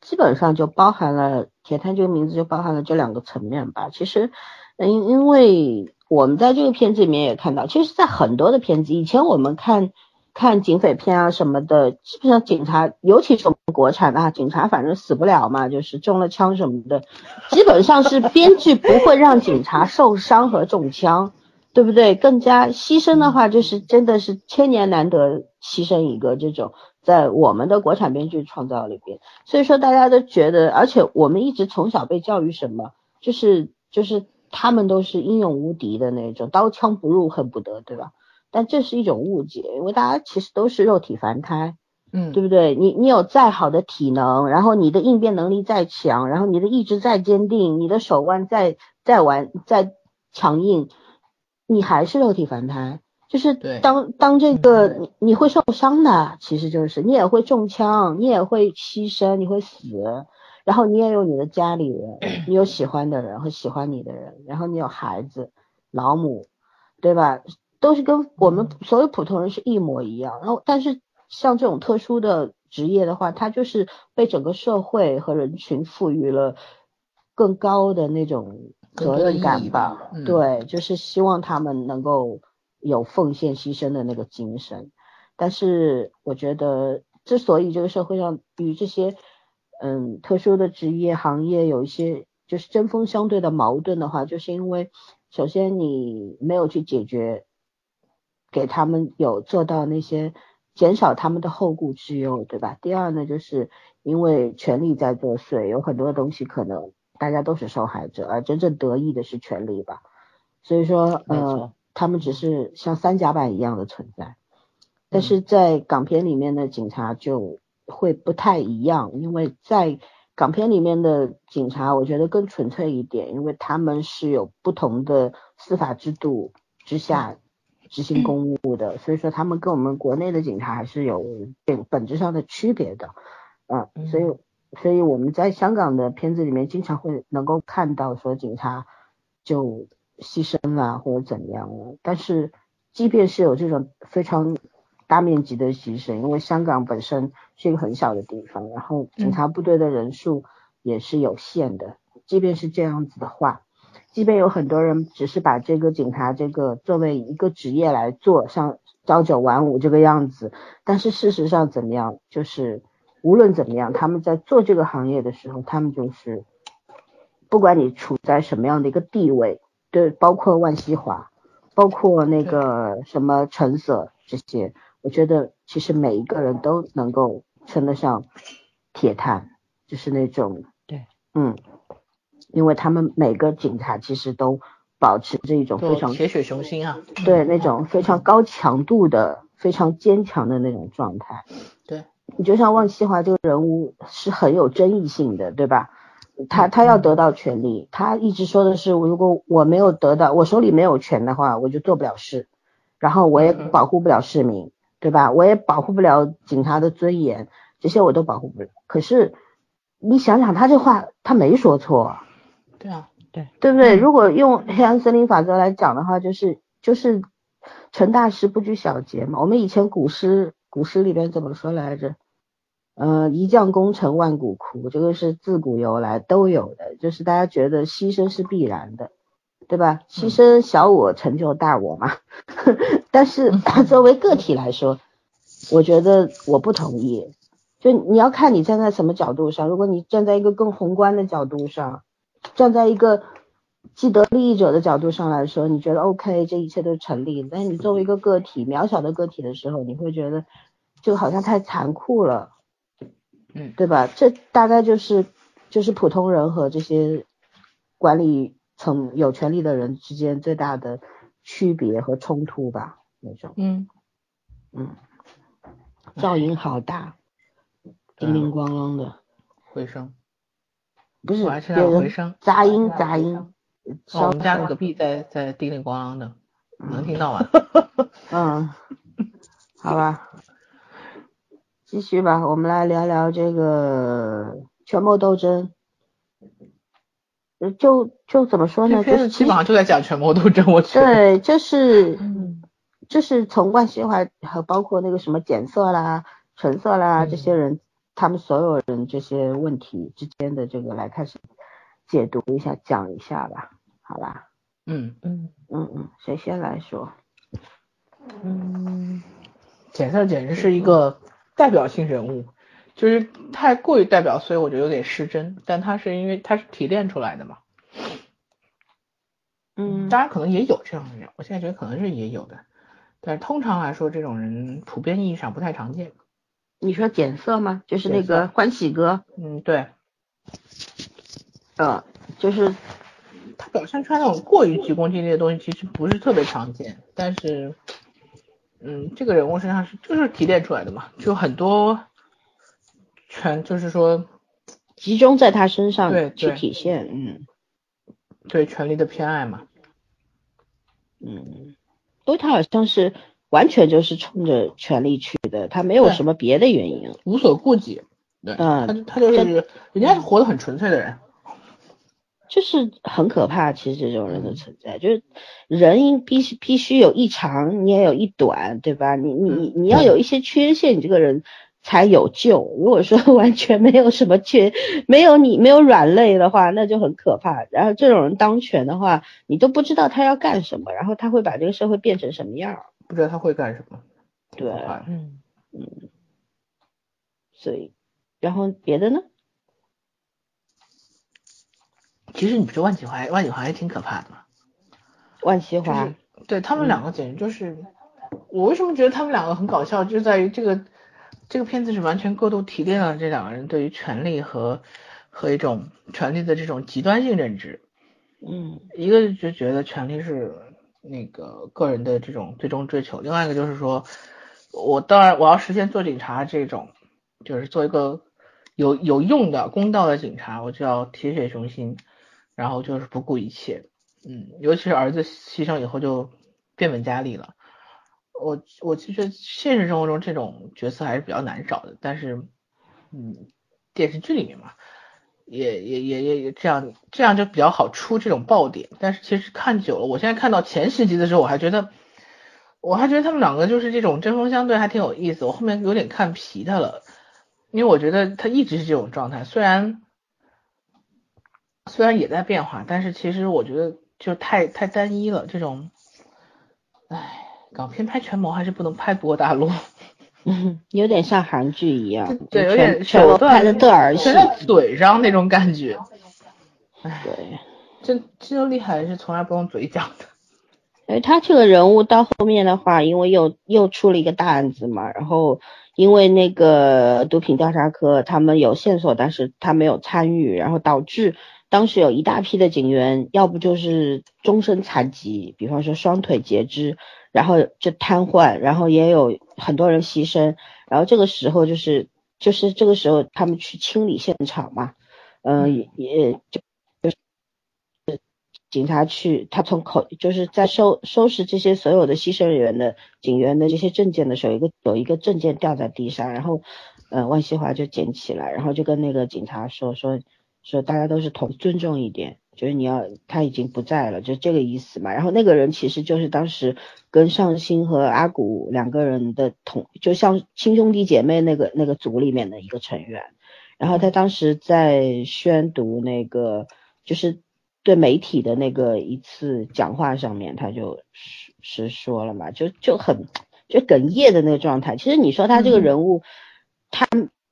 基本上就包含了铁探这个名字就包含了这两个层面吧。其实，因因为我们在这个片子里面也看到，其实，在很多的片子，以前我们看看警匪片啊什么的，基本上警察，尤其是我们国产的啊，警察反正死不了嘛，就是中了枪什么的，基本上是编剧不会让警察受伤和中枪。对不对？更加牺牲的话，就是真的是千年难得牺牲一个这种，在我们的国产编剧创造里边，所以说大家都觉得，而且我们一直从小被教育什么，就是就是他们都是英勇无敌的那种，刀枪不入恨不得，对吧？但这是一种误解，因为大家其实都是肉体凡胎，嗯，对不对？你你有再好的体能，然后你的应变能力再强，然后你的意志再坚定，你的手腕再再完再强硬。你还是肉体凡胎，就是当当这个你你会受伤的，其实就是你也会中枪，你也会牺牲，你会死，然后你也有你的家里人，你有喜欢的人和喜欢你的人，然后你有孩子、老母，对吧？都是跟我们所有普通人是一模一样。然后，但是像这种特殊的职业的话，它就是被整个社会和人群赋予了更高的那种责任感吧，嗯、对，就是希望他们能够有奉献牺牲的那个精神。但是我觉得，之所以这个社会上与这些嗯特殊的职业行业有一些就是针锋相对的矛盾的话，就是因为首先你没有去解决，给他们有做到那些减少他们的后顾之忧，对吧？第二呢，就是因为权力在作祟，有很多东西可能。大家都是受害者，而真正得益的是权力吧。所以说，呃，他们只是像三甲板一样的存在。但是在港片里面的警察就会不太一样，因为在港片里面的警察，我觉得更纯粹一点，因为他们是有不同的司法制度之下执行公务的，所以说他们跟我们国内的警察还是有本质上的区别的。嗯，所以。所以我们在香港的片子里面经常会能够看到说警察就牺牲了或者怎样了，但是即便是有这种非常大面积的牺牲，因为香港本身是一个很小的地方，然后警察部队的人数也是有限的，即便是这样子的话，即便有很多人只是把这个警察这个作为一个职业来做，像朝九晚五这个样子，但是事实上怎么样，就是。无论怎么样，他们在做这个行业的时候，他们就是不管你处在什么样的一个地位，对，包括万西华，包括那个什么陈色这些，我觉得其实每一个人都能够称得上铁探，就是那种对，嗯，因为他们每个警察其实都保持着一种非常铁血雄心啊，对那种非常高强度的。非常坚强的那种状态。对，你就像汪西华这个人物是很有争议性的，对吧？他他要得到权利，他一直说的是，如果我没有得到，我手里没有权的话，我就做不了事，然后我也保护不了市民，对吧？我也保护不了警察的尊严，这些我都保护不了。可是你想想，他这话他没说错，对啊，对对不对？如果用黑暗森林法则来讲的话，就是就是成大事不拘小节嘛。我们以前古诗古诗里边怎么说来着？呃，一将功成万骨枯，这个是自古由来都有的，就是大家觉得牺牲是必然的，对吧？牺牲小我成就大我嘛。但是 作为个体来说，我觉得我不同意。就你要看你站在什么角度上，如果你站在一个更宏观的角度上，站在一个既得利益者的角度上来说，你觉得 OK，这一切都成立。但是你作为一个个体，渺小的个体的时候，你会觉得就好像太残酷了。嗯，对吧？这大概就是就是普通人和这些管理层有权利的人之间最大的区别和冲突吧，那种。嗯嗯，噪音好大，叮铃咣啷的。回声。不是，我还听到回声。杂音杂音。我们家隔壁在在叮铃咣啷的，能听到吗？嗯，好吧。继续吧，我们来聊聊这个权谋斗争。就就怎么说呢？就是基本上就在讲权谋斗争，我觉得。对，就是，就是从万西华和包括那个什么检色啦、橙色啦这些人，他们所有人这些问题之间的这个来开始解读一下，讲一下吧，好吧？嗯嗯嗯嗯，谁先来说？嗯，检色简直是一个。代表性人物就是太过于代表，所以我觉得有点失真。但他是因为他是提炼出来的嘛，嗯，当然可能也有这样的人，我现在觉得可能是也有的，但是通常来说，这种人普遍意义上不太常见。你说减色吗？就是那个欢喜哥？嗯，对，呃，就是他表现出来那种过于急功近利的东西，其实不是特别常见，但是。嗯，这个人物身上是就是提炼出来的嘛，就很多全就是说集中在他身上对去体现，嗯，对权力的偏爱嘛，嗯，因为他好像是完全就是冲着权力去的，他没有什么别的原因，无所顾忌，对，嗯，他他就是人家是活得很纯粹的人。就是很可怕，其实这种人的存在，就是人应必须必须有一长，你也有一短，对吧？你你你你要有一些缺陷，你这个人才有救。如果说 完全没有什么缺，没有你没有软肋的话，那就很可怕。然后这种人当权的话，你都不知道他要干什么，然后他会把这个社会变成什么样？不知道他会干什么？对，嗯嗯，所以，然后别的呢？其实你不是万绮华，万绮华还挺可怕的嘛。万绮华，对他们两个简直就是，我为什么觉得他们两个很搞笑，就在于这个这个片子是完全过度提炼了这两个人对于权力和和一种权力的这种极端性认知。嗯，一个就觉得权力是那个个人的这种最终追求，另外一个就是说，我当然我要实现做警察这种，就是做一个有有用的公道的警察，我就要铁血雄心。然后就是不顾一切，嗯，尤其是儿子牺牲以后就变本加厉了。我我其实现实生活中这种角色还是比较难找的，但是，嗯，电视剧里面嘛，也也也也也这样这样就比较好出这种爆点。但是其实看久了，我现在看到前十集的时候，我还觉得我还觉得他们两个就是这种针锋相对，还挺有意思。我后面有点看疲他了，因为我觉得他一直是这种状态，虽然。虽然也在变化，但是其实我觉得就太太单一了。这种，唉，港片拍权谋还是不能拍过大陆，有点像韩剧一样，对，有点手段的对儿戏，全在嘴上那种感觉。唉，对，真真厉害是从来不用嘴讲的。哎，他这个人物到后面的话，因为又又出了一个大案子嘛，然后因为那个毒品调查科他们有线索，但是他没有参与，然后导致。当时有一大批的警员，要不就是终身残疾，比方说双腿截肢，然后就瘫痪，然后也有很多人牺牲。然后这个时候就是就是这个时候他们去清理现场嘛，嗯，也也就就是警察去，他从口就是在收收拾这些所有的牺牲人员的警员的这些证件的时候，一个有一个证件掉在地上，然后呃万西华就捡起来，然后就跟那个警察说说。说大家都是同尊重一点，就是你要他已经不在了，就这个意思嘛。然后那个人其实就是当时跟尚兴和阿古两个人的同，就像亲兄弟姐妹那个那个组里面的一个成员。然后他当时在宣读那个就是对媒体的那个一次讲话上面，他就是说了嘛，就就很就哽咽的那个状态。其实你说他这个人物，他。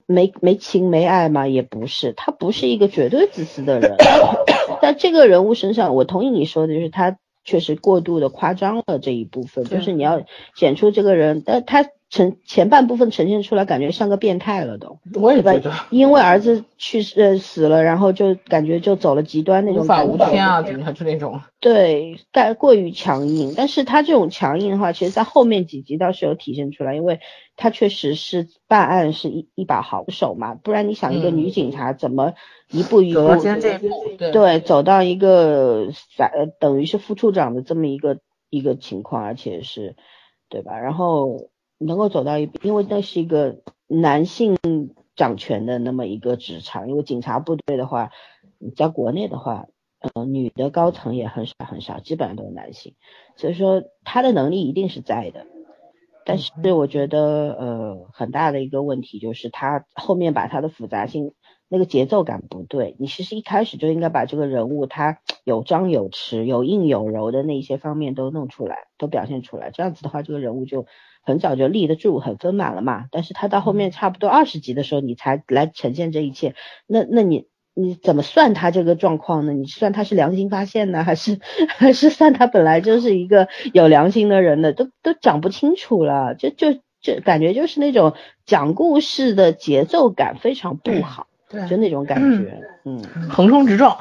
没没情没爱嘛？也不是，他不是一个绝对自私的人，在这个人物身上，我同意你说的，就是他确实过度的夸张了这一部分，就是你要显出这个人，但他。呈前半部分呈现出来，感觉像个变态了都。我也觉得，因为儿子去世死了，然后就感觉就走了极端那种。无法无天啊，怎么就那种？对，但过于强硬。但是他这种强硬的话，其实在后面几集倒是有体现出来，因为他确实是办案是一一把好手嘛，不然你想一个女警察怎么一步一步走到这一步？对，走到一个呃等于是副处长的这么一个一个情况，而且是，对吧？然后。能够走到一，因为那是一个男性掌权的那么一个职场，因为警察部队的话，在国内的话，呃，女的高层也很少很少，基本上都是男性，所以说他的能力一定是在的，但是我觉得呃很大的一个问题就是他后面把他的复杂性那个节奏感不对，你其实一开始就应该把这个人物他有张有弛、有硬有柔的那些方面都弄出来，都表现出来，这样子的话这个人物就。很早就立得住，很丰满了嘛。但是他到后面差不多二十集的时候，你才来呈现这一切。那那你你怎么算他这个状况呢？你算他是良心发现呢，还是 还是算他本来就是一个有良心的人呢？都都讲不清楚了。就就就感觉就是那种讲故事的节奏感非常不好，对，就那种感觉，嗯，横冲直撞。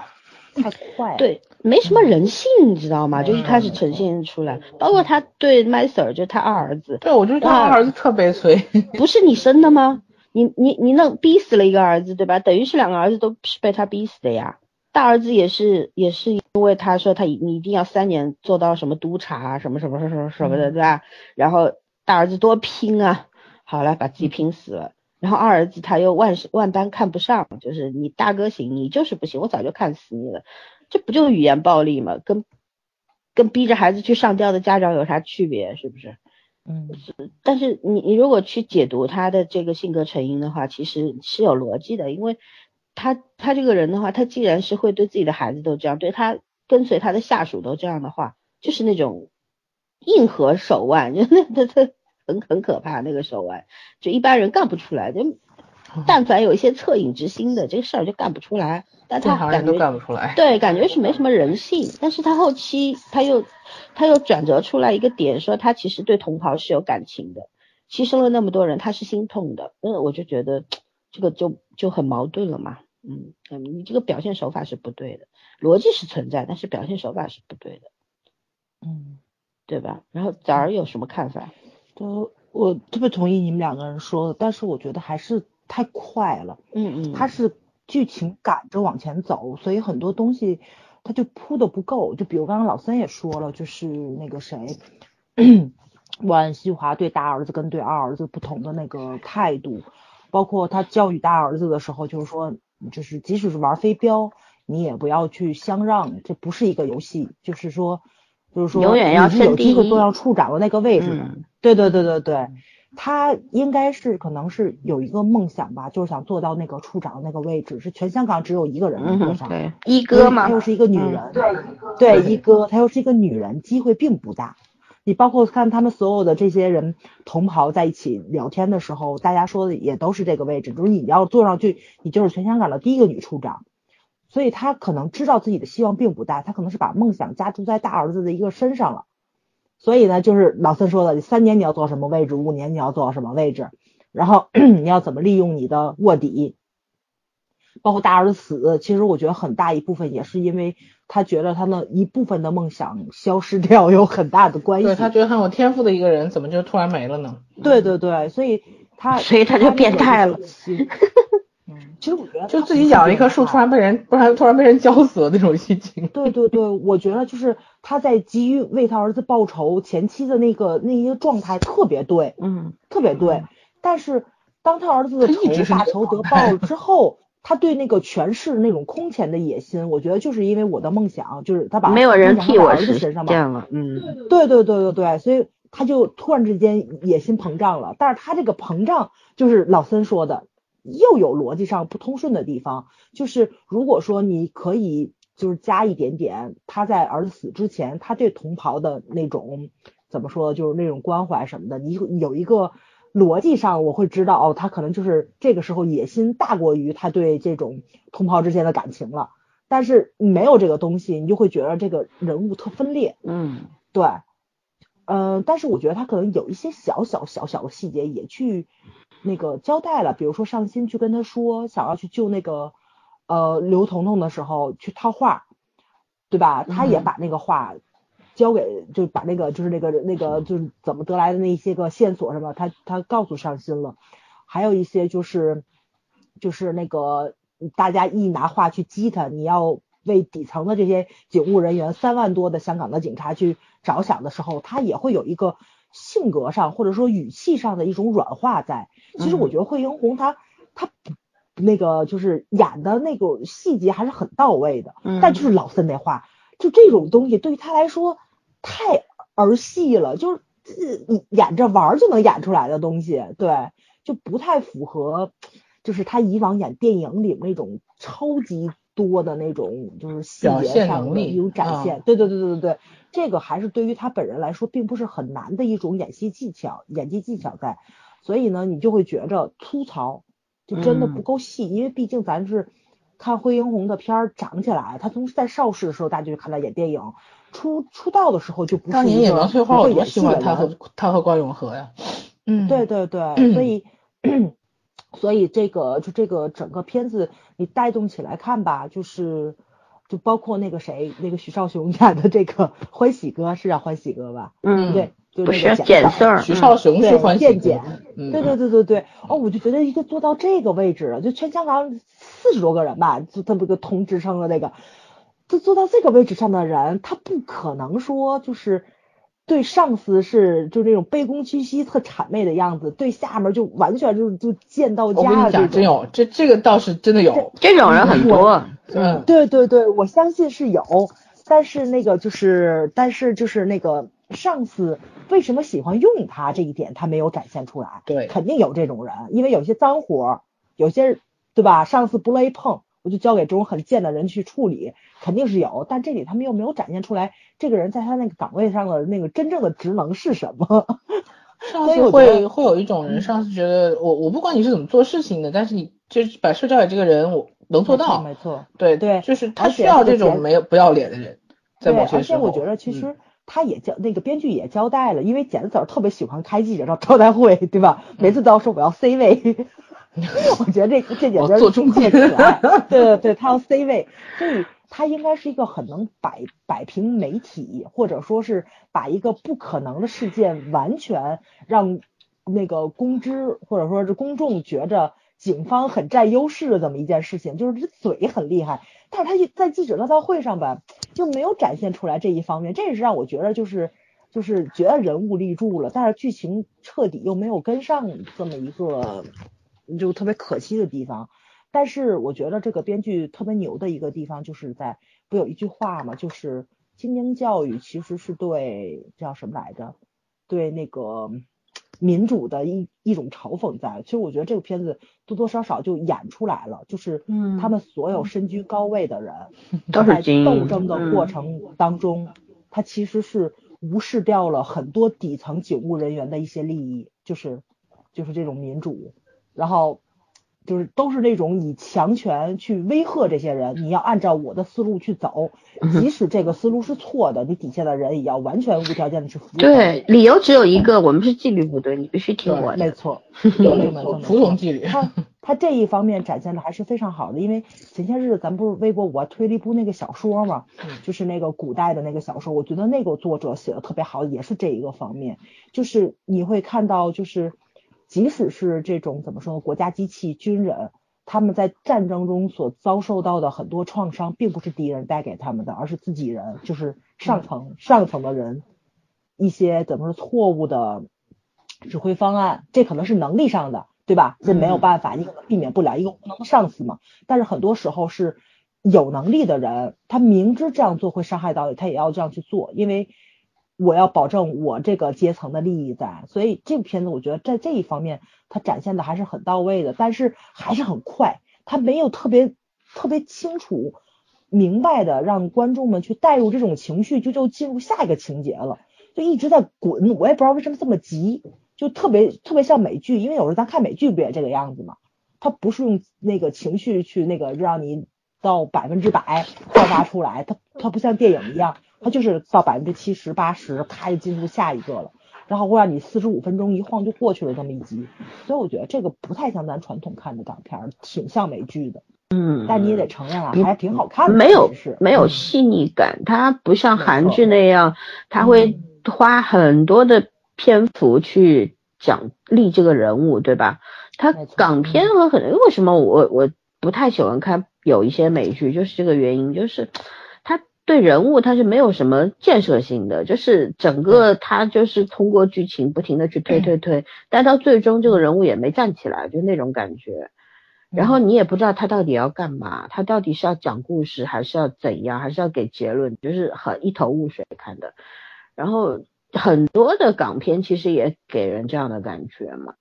太快，对，没什么人性，你知道吗？就一开始呈现出来，包括他对麦 Sir，就是他二儿子，对我就是他二儿子特悲催，不是你生的吗？你你你弄逼死了一个儿子，对吧？等于是两个儿子都是被他逼死的呀。大儿子也是也是因为他说他你一定要三年做到什么督察什么什么什么什么的，对吧？然后大儿子多拼啊，好了，把自己拼死了。然后二儿子他又万事万般看不上，就是你大哥行，你就是不行，我早就看死你了，这不就是语言暴力吗？跟跟逼着孩子去上吊的家长有啥区别？是不是？嗯，是。但是你你如果去解读他的这个性格成因的话，其实是有逻辑的，因为他他这个人的话，他既然是会对自己的孩子都这样，对他跟随他的下属都这样的话，就是那种硬核手腕，就 那他他。很很可怕，那个手腕就一般人干不出来。就但凡有一些恻隐之心的，这个事儿就干不出来。但他感觉干不出来，对，感觉是没什么人性。但是他后期他又他又转折出来一个点，说他其实对同袍是有感情的，牺牲了那么多人，他是心痛的。嗯，我就觉得这个就就很矛盾了嘛。嗯嗯，你这个表现手法是不对的，逻辑是存在，但是表现手法是不对的。嗯，对吧？然后崽儿有什么看法？都，我特别同意你们两个人说的，但是我觉得还是太快了。嗯嗯，它是剧情赶着往前走，所以很多东西它就铺的不够。就比如刚刚老三也说了，就是那个谁，万西华对大儿子跟对二儿子不同的那个态度，包括他教育大儿子的时候，就是说，就是即使是玩飞镖，你也不要去相让，这不是一个游戏，就是说。就是说，你是有机会坐上处长的那个位置的。对对对对对，他应该是可能是有一个梦想吧，就是想做到那个处长那个位置，是全香港只有一个人能做上。对，一哥嘛，她又是一个女人。对对，一哥，她又是一个女人，机会并不大。你包括看他们所有的这些人同袍在一起聊天的时候，大家说的也都是这个位置，就是你要坐上去，你就是全香港的第一个女处长。所以他可能知道自己的希望并不大，他可能是把梦想加注在大儿子的一个身上了。所以呢，就是老三说的，三年你要做什么位置，五年你要做什么位置，然后 你要怎么利用你的卧底。包括大儿子死，其实我觉得很大一部分也是因为他觉得他的一部分的梦想消失掉有很大的关系。对他觉得很有天赋的一个人，怎么就突然没了呢？对对对，所以他所以他就变态了。嗯，其实我觉得就自己养了一棵树，突然被人不然突然被人浇死了那种心情。对对对，我觉得就是他在急于为他儿子报仇前期的那个那一个状态特别对，嗯，特别对。但是当他儿子的仇大仇得报了之后，他对那个权势那种空前的野心，我觉得就是因为我的梦想，就是他把没有人替我实现了，嗯，对对对对对，所以他就突然之间野心膨胀了。但是他这个膨胀就是老森说的。又有逻辑上不通顺的地方，就是如果说你可以就是加一点点他在儿子死之前他对同袍的那种怎么说就是那种关怀什么的，你有一个逻辑上我会知道哦，他可能就是这个时候野心大过于他对这种同袍之间的感情了。但是没有这个东西，你就会觉得这个人物特分裂。嗯，对，嗯，但是我觉得他可能有一些小小小小的细节也去。那个交代了，比如说上心去跟他说想要去救那个呃刘彤彤的时候去套话，对吧？他也把那个话交给，就把那个就是那个那个就是怎么得来的那些个线索什么，他他告诉上心了。还有一些就是就是那个大家一拿话去激他，你要为底层的这些警务人员三万多的香港的警察去着想的时候，他也会有一个。性格上或者说语气上的一种软化在，其实我觉得惠英红她她那个就是演的那个细节还是很到位的，但就是老森那话，就这种东西对于他来说太儿戏了，就是你演着玩就能演出来的东西，对，就不太符合就是他以往演电影里那种超级。多的那种就是细节上的一种展现，对对对对对对，这个还是对于他本人来说并不是很难的一种演戏技巧，演技技巧在，所以呢，你就会觉着粗糙，就真的不够细，因为毕竟咱是看惠英红的片儿长起来，他从在邵氏的时候大家就看他演电影，出出道的时候就不是当年演王翠花，我多喜欢他和他和关咏荷呀，嗯，对对对，所以。所以这个就这个整个片子你带动起来看吧，就是就包括那个谁，那个许绍雄演的这个欢喜哥是叫欢喜哥吧？嗯，对，就那个简色徐少雄是欢喜简，对对对对对。哦，我就觉得一个做到这个位置了，就全香港四十多个人吧，就这么个同职称的那个，就做到这个位置上的人，他不可能说就是。对上司是就那种卑躬屈膝、特谄媚的样子，对下面就完全就是就贱到家。我跟你讲，真有这这个倒是真的有，这种人很多。嗯，对对对，我相信是有，但是那个就是，但是就是那个上司为什么喜欢用他这一点，他没有展现出来。对，肯定有这种人，因为有些脏活，有些对吧？上司不乐意碰。我就交给这种很贱的人去处理，肯定是有，但这里他们又没有展现出来这个人在他那个岗位上的那个真正的职能是什么。上司会会有一种人，上司觉得我我不管你是怎么做事情的，但是你就是把事交给这个人，我能做到。没错，对对，就是他需要这种没有不要脸的人。对，而且我觉得其实他也交那个编剧也交代了，因为剪子儿特别喜欢开记者招招待会，对吧？每次都要说我要 C 位。我觉得这这简直中介可爱，对对对，他要 C 位，所以他应该是一个很能摆摆平媒体，或者说是把一个不可能的事件完全让那个公知或者说是公众觉着警方很占优势的这么一件事情，就是这嘴很厉害，但是他在记者招待会上吧就没有展现出来这一方面，这也是让我觉得就是就是觉得人物立住了，但是剧情彻底又没有跟上这么一个。就特别可惜的地方，但是我觉得这个编剧特别牛的一个地方，就是在不有一句话嘛，就是精英教育其实是对叫什么来着？对那个民主的一一种嘲讽在。其实我觉得这个片子多多少少就演出来了，就是他们所有身居高位的人，在斗争的过程当中，他其实是无视掉了很多底层警务人员的一些利益，就是就是这种民主。然后就是都是那种以强权去威吓这些人，你要按照我的思路去走，即使这个思路是错的，你底下的人也要完全无条件的去服从。对，理由只有一个，我们是纪律部队，你必须听我的。没错，没错，服从纪律。他 他这一方面展现的还是非常好的。因为前些日子咱不是微博我推了一部那个小说嘛，就是那个古代的那个小说，我觉得那个作者写的特别好，也是这一个方面，就是你会看到，就是即使是这种怎么说呢，国家机器军人。他们在战争中所遭受到的很多创伤，并不是敌人带给他们的，而是自己人，就是上层上层的人一些怎么说错误的指挥方案，这可能是能力上的，对吧？这没有办法，你可能避免不了一个无能的上司嘛。但是很多时候是有能力的人，他明知这样做会伤害到你，他也要这样去做，因为。我要保证我这个阶层的利益在，所以这部片子我觉得在这一方面它展现的还是很到位的，但是还是很快，它没有特别特别清楚明白的让观众们去带入这种情绪，就就进入下一个情节了，就一直在滚，我也不知道为什么这么急，就特别特别像美剧，因为有时候咱看美剧不也这个样子吗？它不是用那个情绪去那个让你到百分之百爆发出来，它它不像电影一样。它就是到百分之七十八十，咔就进入下一个了，然后会让你四十五分钟一晃就过去了这么一集，所以我觉得这个不太像咱传统看的港片，挺像美剧的。嗯，但你也得承认啊，还挺好看的。没有没有细腻感，它不像韩剧那样，它会花很多的篇幅去讲立这个人物，对吧？它港片和很为什么我我不太喜欢看有一些美剧，就是这个原因，就是。对人物他是没有什么建设性的，就是整个他就是通过剧情不停的去推推推，但到最终这个人物也没站起来，就那种感觉。然后你也不知道他到底要干嘛，他到底是要讲故事还是要怎样，还是要给结论，就是很一头雾水看的。然后很多的港片其实也给人这样的感觉嘛。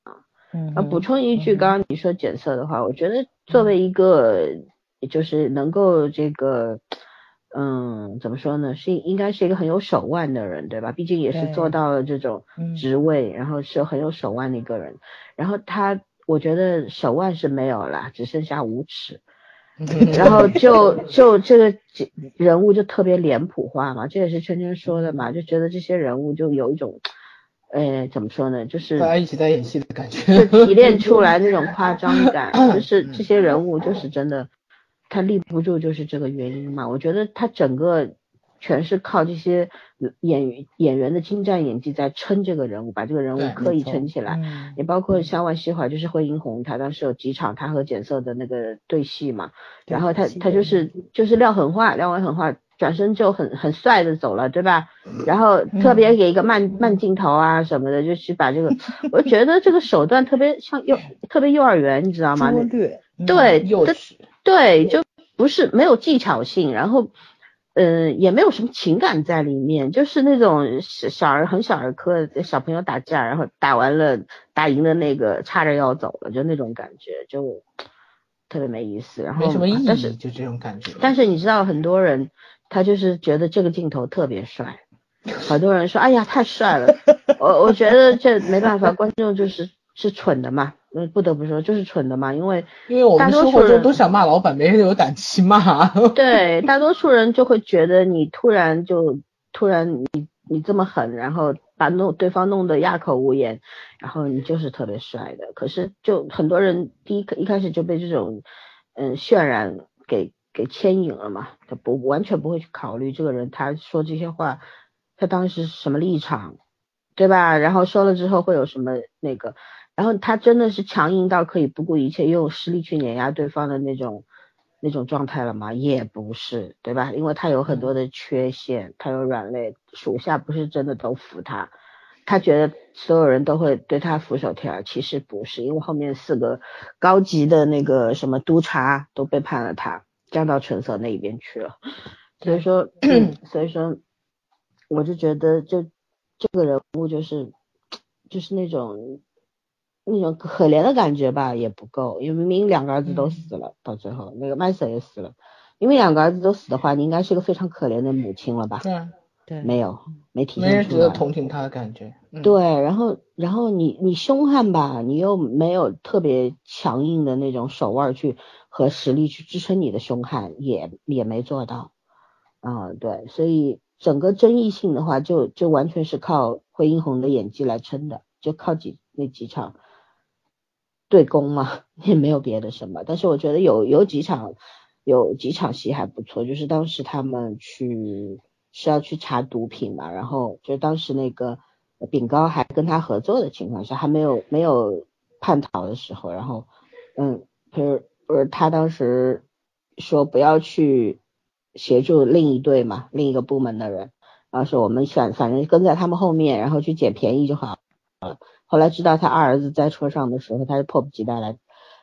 嗯。啊，补充一句，刚刚你说检测的话，我觉得作为一个就是能够这个。嗯，怎么说呢？是应该是一个很有手腕的人，对吧？毕竟也是做到了这种职位，然后是很有手腕的一个人。然后他，我觉得手腕是没有了，只剩下无耻。然后就就这个人物就特别脸谱化嘛，这也是圈圈说的嘛，就觉得这些人物就有一种，呃，怎么说呢？就是大家一起在演戏的感觉，就提炼出 来那种夸张感，就是这些人物就是真的。他立不住就是这个原因嘛？我觉得他整个全是靠这些演员演员的精湛演技在撑这个人物，把这个人物刻意撑起来。也包括像万西华，就是惠英红，他当时有几场他和简色的那个对戏嘛。然后他他就是就是撂狠话，撂完狠话，转身就很很帅的走了，对吧？然后特别给一个慢慢镜头啊什么的，就是把这个，我觉得这个手段特别像幼特别幼儿园，你知道吗？对对，幼稚。对，就不是没有技巧性，然后，嗯，也没有什么情感在里面，就是那种小小儿很小儿科小朋友打架，然后打完了打赢了那个差着要走了，就那种感觉，就特别没意思。然后没什么意义，就这种感觉。但是你知道，很多人他就是觉得这个镜头特别帅，好多人说，哎呀，太帅了。我我觉得这没办法，观众就是是蠢的嘛。嗯，不得不说就是蠢的嘛，因为因为我们生活中都想骂老板，没人有胆气骂。对，大多数人就会觉得你突然就突然你你这么狠，然后把弄对方弄得哑口无言，然后你就是特别帅的。可是就很多人第一一开始就被这种嗯渲染给给牵引了嘛，他不完全不会去考虑这个人他说这些话，他当时什么立场，对吧？然后说了之后会有什么那个。然后他真的是强硬到可以不顾一切用实力去碾压对方的那种那种状态了吗？也不是，对吧？因为他有很多的缺陷，他有软肋，属下不是真的都服他，他觉得所有人都会对他俯首帖耳，其实不是，因为后面四个高级的那个什么督察都背叛了他，站到纯色那一边去了，所以说，所以说，我就觉得就这个人物就是就是那种。那种可怜的感觉吧也不够，因为明明两个儿子都死了，到最后那个麦瑟也死了，因为两个儿子都死的话，你应该是个非常可怜的母亲了吧？对对，没有没体现出来，没人觉得同情他的感觉。对，然后然后你你凶悍吧，你又没有特别强硬的那种手腕去和实力去支撑你的凶悍，也也没做到。啊，对，所以整个争议性的话，就就完全是靠惠英红的演技来撑的，就靠几那几场。对攻嘛，也没有别的什么。但是我觉得有有几场有几场戏还不错，就是当时他们去是要去查毒品嘛，然后就当时那个饼糕还跟他合作的情况下，还没有没有叛逃的时候，然后嗯，不是不是他当时说不要去协助另一队嘛，另一个部门的人，然后说我们反反正跟在他们后面，然后去捡便宜就好了。后来知道他二儿子在车上的时候，他就迫不及待来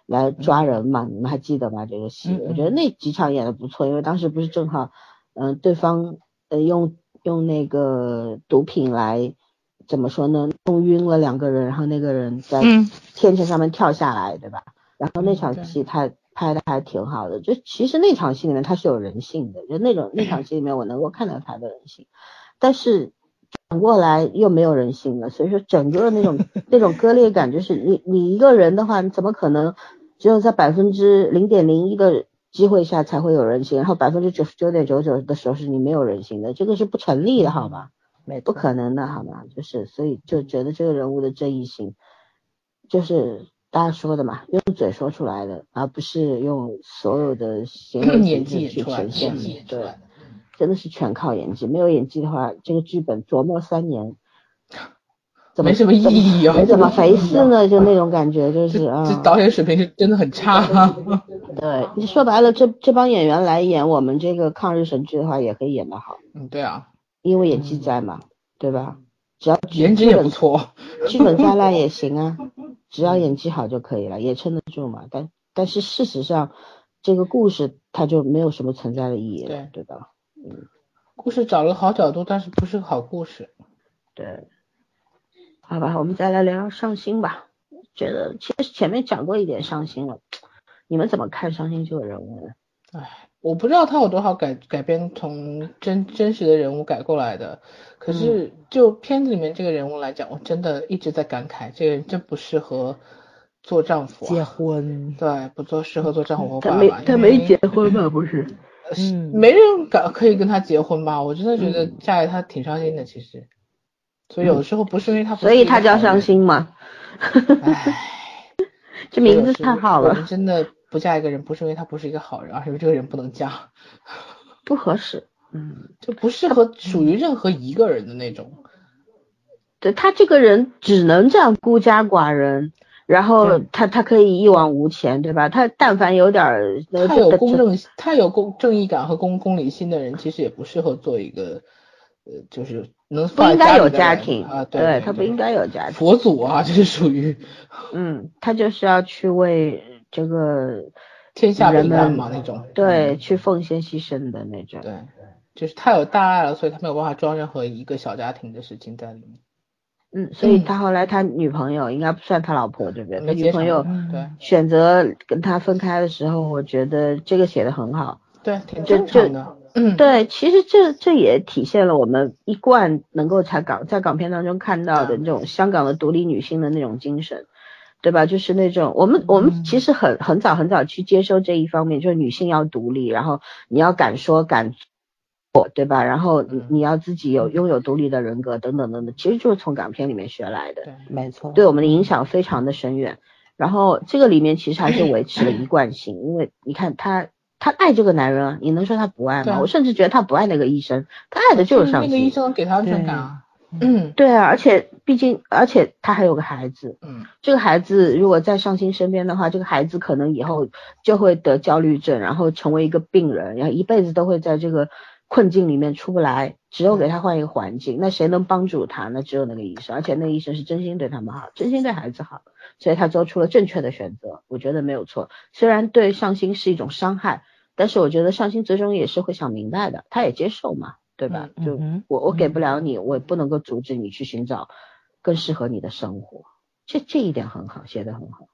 来抓人嘛。你们还记得吧？这个戏，我觉得那几场演的不错，因为当时不是正好，嗯，对方呃用用那个毒品来怎么说呢？弄晕了两个人，然后那个人在天桥上面跳下来，对吧？然后那场戏他拍的还挺好的，就其实那场戏里面他是有人性的，就那种 那场戏里面我能够看到他的人性，但是。反过来又没有人性了，所以说整个那种那种割裂感，就是你你一个人的话，你怎么可能只有在百分之零点零一的机会下才会有人性，然后百分之九十九点九九的时候是你没有人性的，这个是不成立的，好吗？没不可能的，好吗？就是所以就觉得这个人物的正义性，就是大家说的嘛，用嘴说出来的，而不是用所有的行为演技去呈现，对。真的是全靠演技，没有演技的话，这个剧本琢磨三年，怎么没什么意义啊？怎么回事呢？就那种感觉，就是啊，这导演水平是真的很差。对，你说白了，这这帮演员来演我们这个抗日神剧的话，也可以演得好。嗯，对啊，因为演技在嘛，对吧？只要颜值也不错，剧本再烂也行啊，只要演技好就可以了，也撑得住嘛。但但是事实上，这个故事它就没有什么存在的意义了，对吧？嗯，故事找了好角度，但是不是个好故事。对，好吧，我们再来聊聊上星吧。觉得其实前面讲过一点上星了，你们怎么看上星这个人物呢？唉，我不知道他有多少改改编从真真实的人物改过来的。可是就片子里面这个人物来讲，我真的一直在感慨，这个人真不适合做丈夫。结婚？对，不做适合做丈夫。他没他没结婚吧？不是。嗯，没人敢可以跟他结婚吧？我真的觉得嫁给他挺伤心的，其实。所以有的时候不是因为他，所以他叫伤心嘛。唉，这名字太好了。我们真的不嫁一个人，不是因为他不是一个好人，而是因为这个人不能嫁，不合适。嗯，就不适合属于任何一个人的那种。对他这个人只能这样孤家寡人。然后他他可以一往无前，对吧？他但凡有点儿，他有公正，他有公正义感和公公理心的人，其实也不适合做一个，呃，就是能不应该有家庭啊？对，他不应该有家庭。佛祖啊，这是属于，嗯，他就是要去为这个天下人们嘛那种，对，去奉献牺牲的那种。对，就是太有大爱了，所以他没有办法装任何一个小家庭的事情在里面。嗯，所以他后来他女朋友应该不算他老婆，对不对？他女朋友对选择跟他分开的时候，我觉得这个写的很好，对，挺正常的。嗯，对，其实这这也体现了我们一贯能够在港在港片当中看到的那种香港的独立女性的那种精神，对吧？就是那种我们我们其实很很早很早去接受这一方面，就是女性要独立，然后你要敢说敢。对吧？然后你你要自己有拥有独立的人格等等等等，其实就是从港片里面学来的。对，没错，对我们的影响非常的深远。然后这个里面其实还是维持了一贯性，因为你看他他爱这个男人啊，你能说他不爱吗？我甚至觉得他不爱那个医生，他爱的就是上那个医生给他安全感啊。嗯，对啊，而且毕竟而且他还有个孩子，嗯，这个孩子如果在上心身边的话，这个孩子可能以后就会得焦虑症，然后成为一个病人，然后一辈子都会在这个。困境里面出不来，只有给他换一个环境。那谁能帮助他？那只有那个医生，而且那个医生是真心对他们好，真心对孩子好，所以他做出了正确的选择，我觉得没有错。虽然对上心是一种伤害，但是我觉得上心最终也是会想明白的，他也接受嘛，对吧？就我我给不了你，我也不能够阻止你去寻找更适合你的生活，这这一点很好，写的很好。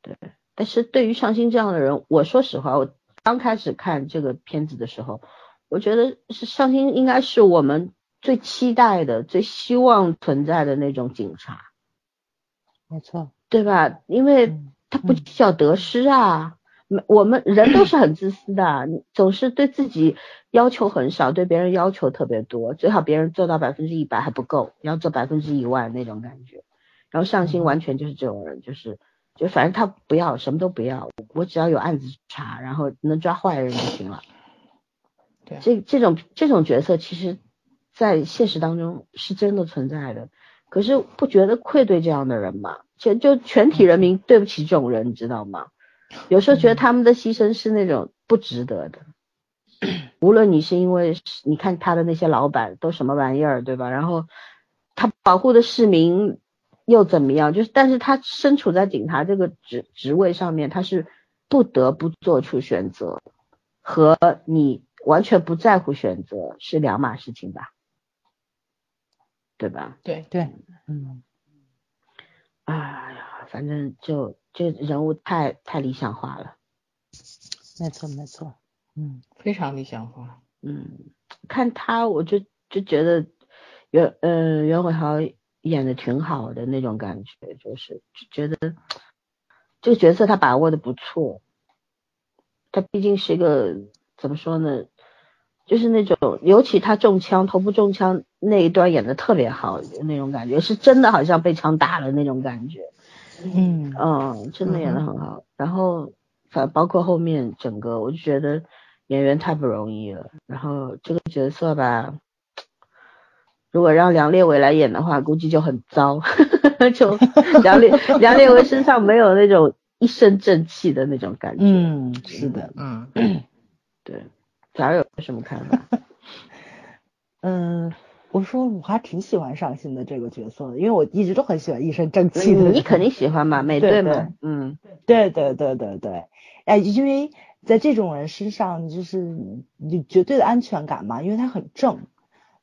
对，但是对于上心这样的人，我说实话，我刚开始看这个片子的时候。我觉得是上心应该是我们最期待的、最希望存在的那种警察，没错，对吧？因为他不计较得失啊。我们人都是很自私的，总是对自己要求很少，对别人要求特别多，最好别人做到百分之一百还不够，要做百分之一万那种感觉。然后上心完全就是这种人，就是就反正他不要什么都不要，我只要有案子查，然后能抓坏人就行了。对，这这种这种角色其实，在现实当中是真的存在的，可是不觉得愧对这样的人吗？全就全体人民对不起这种人，你知道吗？有时候觉得他们的牺牲是那种不值得的。无论你是因为你看他的那些老板都什么玩意儿，对吧？然后他保护的市民又怎么样？就是，但是他身处在警察这个职职位上面，他是不得不做出选择，和你完全不在乎选择是两码事情吧？对吧？对对，嗯，哎呀，反正就这人物太太理想化了。没错没错。嗯，非常理想化。嗯，看他我就就觉得袁呃袁伟豪演的挺好的那种感觉，就是就觉得这个角色他把握的不错。他毕竟是一个怎么说呢，就是那种尤其他中枪头部中枪那一段演的特别好那种感觉，是真的好像被枪打了那种感觉。嗯嗯，真的演的很好。然后反包括后面整个，我就觉得。演员太不容易了，然后这个角色吧，如果让梁烈伟来演的话，估计就很糟。就 梁烈梁烈伟身上没有那种一身正气的那种感觉。嗯，是的，嗯，对，早儿有什么看法？嗯，我说我还挺喜欢上新的这个角色的，因为我一直都很喜欢一身正气的。你肯定喜欢嘛？美队嘛，嗯，对对对对对，哎，因为。在这种人身上，就是你绝对的安全感嘛，因为他很正，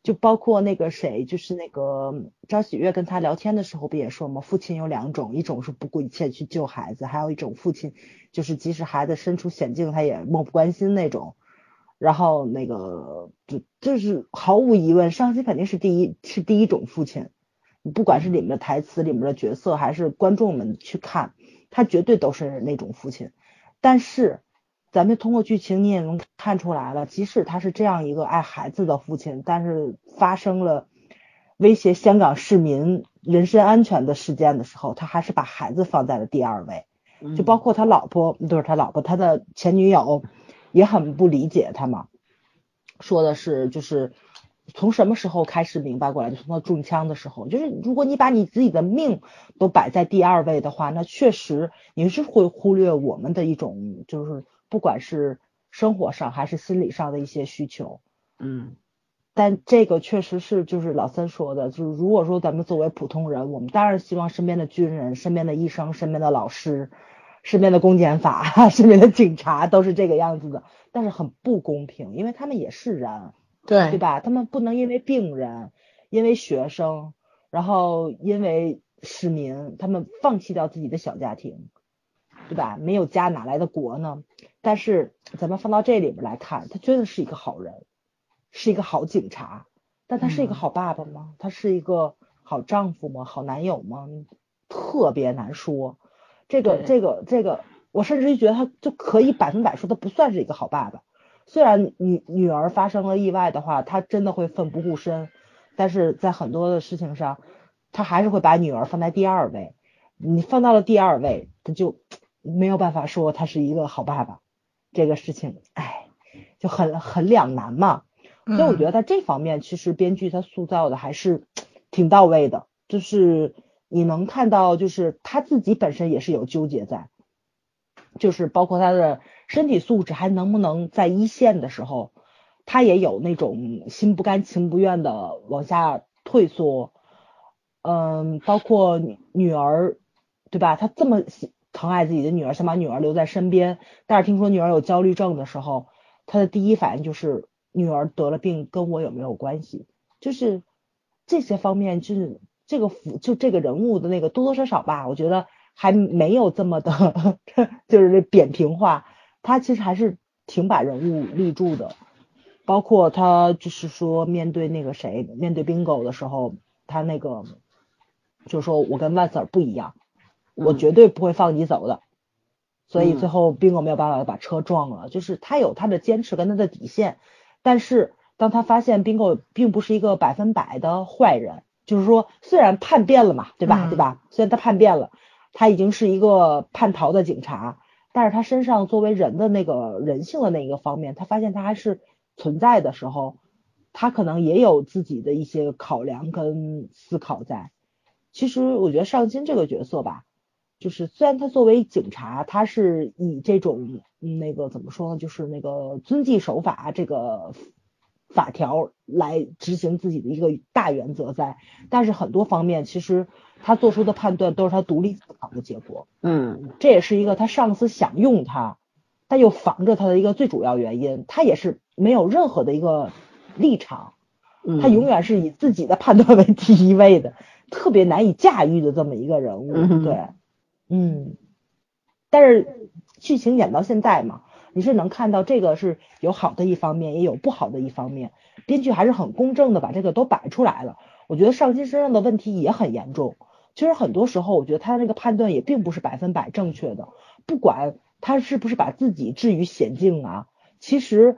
就包括那个谁，就是那个张喜悦跟他聊天的时候不也说嘛，父亲有两种，一种是不顾一切去救孩子，还有一种父亲就是即使孩子身处险境，他也漠不关心那种。然后那个就就是毫无疑问，上期肯定是第一是第一种父亲，不管是里面的台词、里面的角色，还是观众们去看，他绝对都是那种父亲，但是。咱们通过剧情，你也能看出来了，即使他是这样一个爱孩子的父亲，但是发生了威胁香港市民人身安全的事件的时候，他还是把孩子放在了第二位。就包括他老婆，就是他老婆，他的前女友也很不理解他嘛，说的是就是从什么时候开始明白过来，就从他中枪的时候，就是如果你把你自己的命都摆在第二位的话，那确实你是会忽略我们的一种就是。不管是生活上还是心理上的一些需求，嗯，但这个确实是就是老三说的，就是如果说咱们作为普通人，我们当然希望身边的军人、身边的医生、身边的老师、身边的公检法、身边的警察都是这个样子的，但是很不公平，因为他们也是人，对对吧？他们不能因为病人、因为学生，然后因为市民，他们放弃掉自己的小家庭。对吧？没有家哪来的国呢？但是咱们放到这里边来看，他真的是一个好人，是一个好警察。但他是一个好爸爸吗？他是一个好丈夫吗？好男友吗？特别难说。这个这个这个，我甚至于觉得他就可以百分百说他不算是一个好爸爸。虽然女女儿发生了意外的话，他真的会奋不顾身，但是在很多的事情上，他还是会把女儿放在第二位。你放到了第二位，他就。没有办法说他是一个好爸爸，这个事情，哎，就很很两难嘛。所以我觉得在这方面，其实编剧他塑造的还是挺到位的。就是你能看到，就是他自己本身也是有纠结在，就是包括他的身体素质还能不能在一线的时候，他也有那种心不甘情不愿的往下退缩。嗯，包括女儿，对吧？他这么。疼爱自己的女儿，想把女儿留在身边，但是听说女儿有焦虑症的时候，他的第一反应就是女儿得了病跟我有没有关系？就是这些方面，就是这个辅就这个人物的那个多多少少吧，我觉得还没有这么的，就是扁平化。他其实还是挺把人物立住的，包括他就是说面对那个谁，面对 Bingo 的时候，他那个就说我跟万 Sir 不一样。我绝对不会放你走的，所以最后宾果没有办法把车撞了。就是他有他的坚持跟他的底线，但是当他发现宾狗并不是一个百分百的坏人，就是说虽然叛变了嘛，对吧？对吧？虽然他叛变了，他已经是一个叛逃的警察，但是他身上作为人的那个人性的那一个方面，他发现他还是存在的时候，他可能也有自己的一些考量跟思考在。其实我觉得尚金这个角色吧，就是虽然他作为警察，他是以这种那个怎么说呢，就是那个遵纪守法这个。法条来执行自己的一个大原则在，但是很多方面其实他做出的判断都是他独立思考的结果。嗯，这也是一个他上司想用他，但又防着他的一个最主要原因。他也是没有任何的一个立场，他永远是以自己的判断为第一位的，特别难以驾驭的这么一个人物。对，嗯，但是剧情演到现在嘛。你是能看到这个是有好的一方面，也有不好的一方面。编剧还是很公正的把这个都摆出来了。我觉得尚金身上的问题也很严重。其实很多时候，我觉得他那个判断也并不是百分百正确的。不管他是不是把自己置于险境啊，其实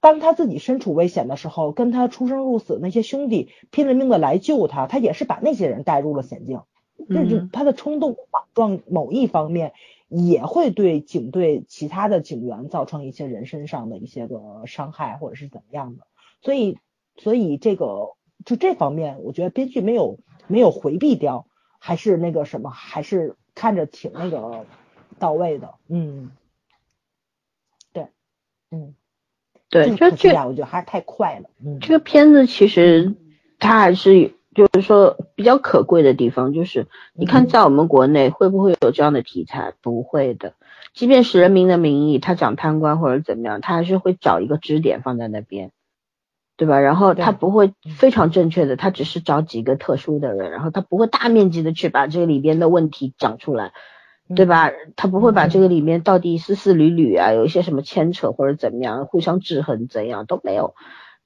当他自己身处危险的时候，跟他出生入死那些兄弟拼了命的来救他，他也是把那些人带入了险境。这就他的冲动莽撞某一方面。也会对警队其他的警员造成一些人身上的一些个伤害，或者是怎么样的。所以，所以这个就这方面，我觉得编剧没有没有回避掉，还是那个什么，还是看着挺那个到位的。嗯，对，嗯，对，这这我觉得还是太快了。嗯，这个片子其实它还是。就是说比较可贵的地方，就是你看在我们国内会不会有这样的题材？不会的，即便是《人民的名义》，他讲贪官或者怎么样，他还是会找一个支点放在那边，对吧？然后他不会非常正确的，他只是找几个特殊的人，然后他不会大面积的去把这个里边的问题讲出来，对吧？他不会把这个里面到底丝丝缕缕啊，有一些什么牵扯或者怎么样，互相制衡怎样都没有。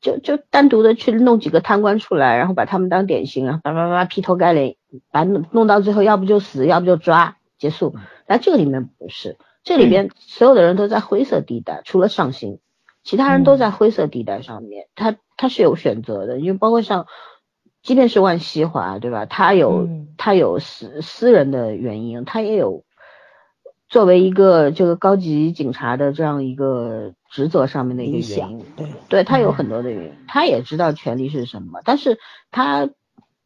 就就单独的去弄几个贪官出来，然后把他们当典型，然后叭叭叭劈头盖脸，把弄弄到最后，要不就死，要不就抓结束。但这个里面不是，这里边所有的人都在灰色地带，除了上行，其他人都在灰色地带上面。他他是有选择的，因为包括像，即便是万西华，对吧？他有他有私私人的原因，他也有。作为一个这个高级警察的这样一个职责上面的一个原因，对，对他有很多的原因，他也知道权力是什么，但是他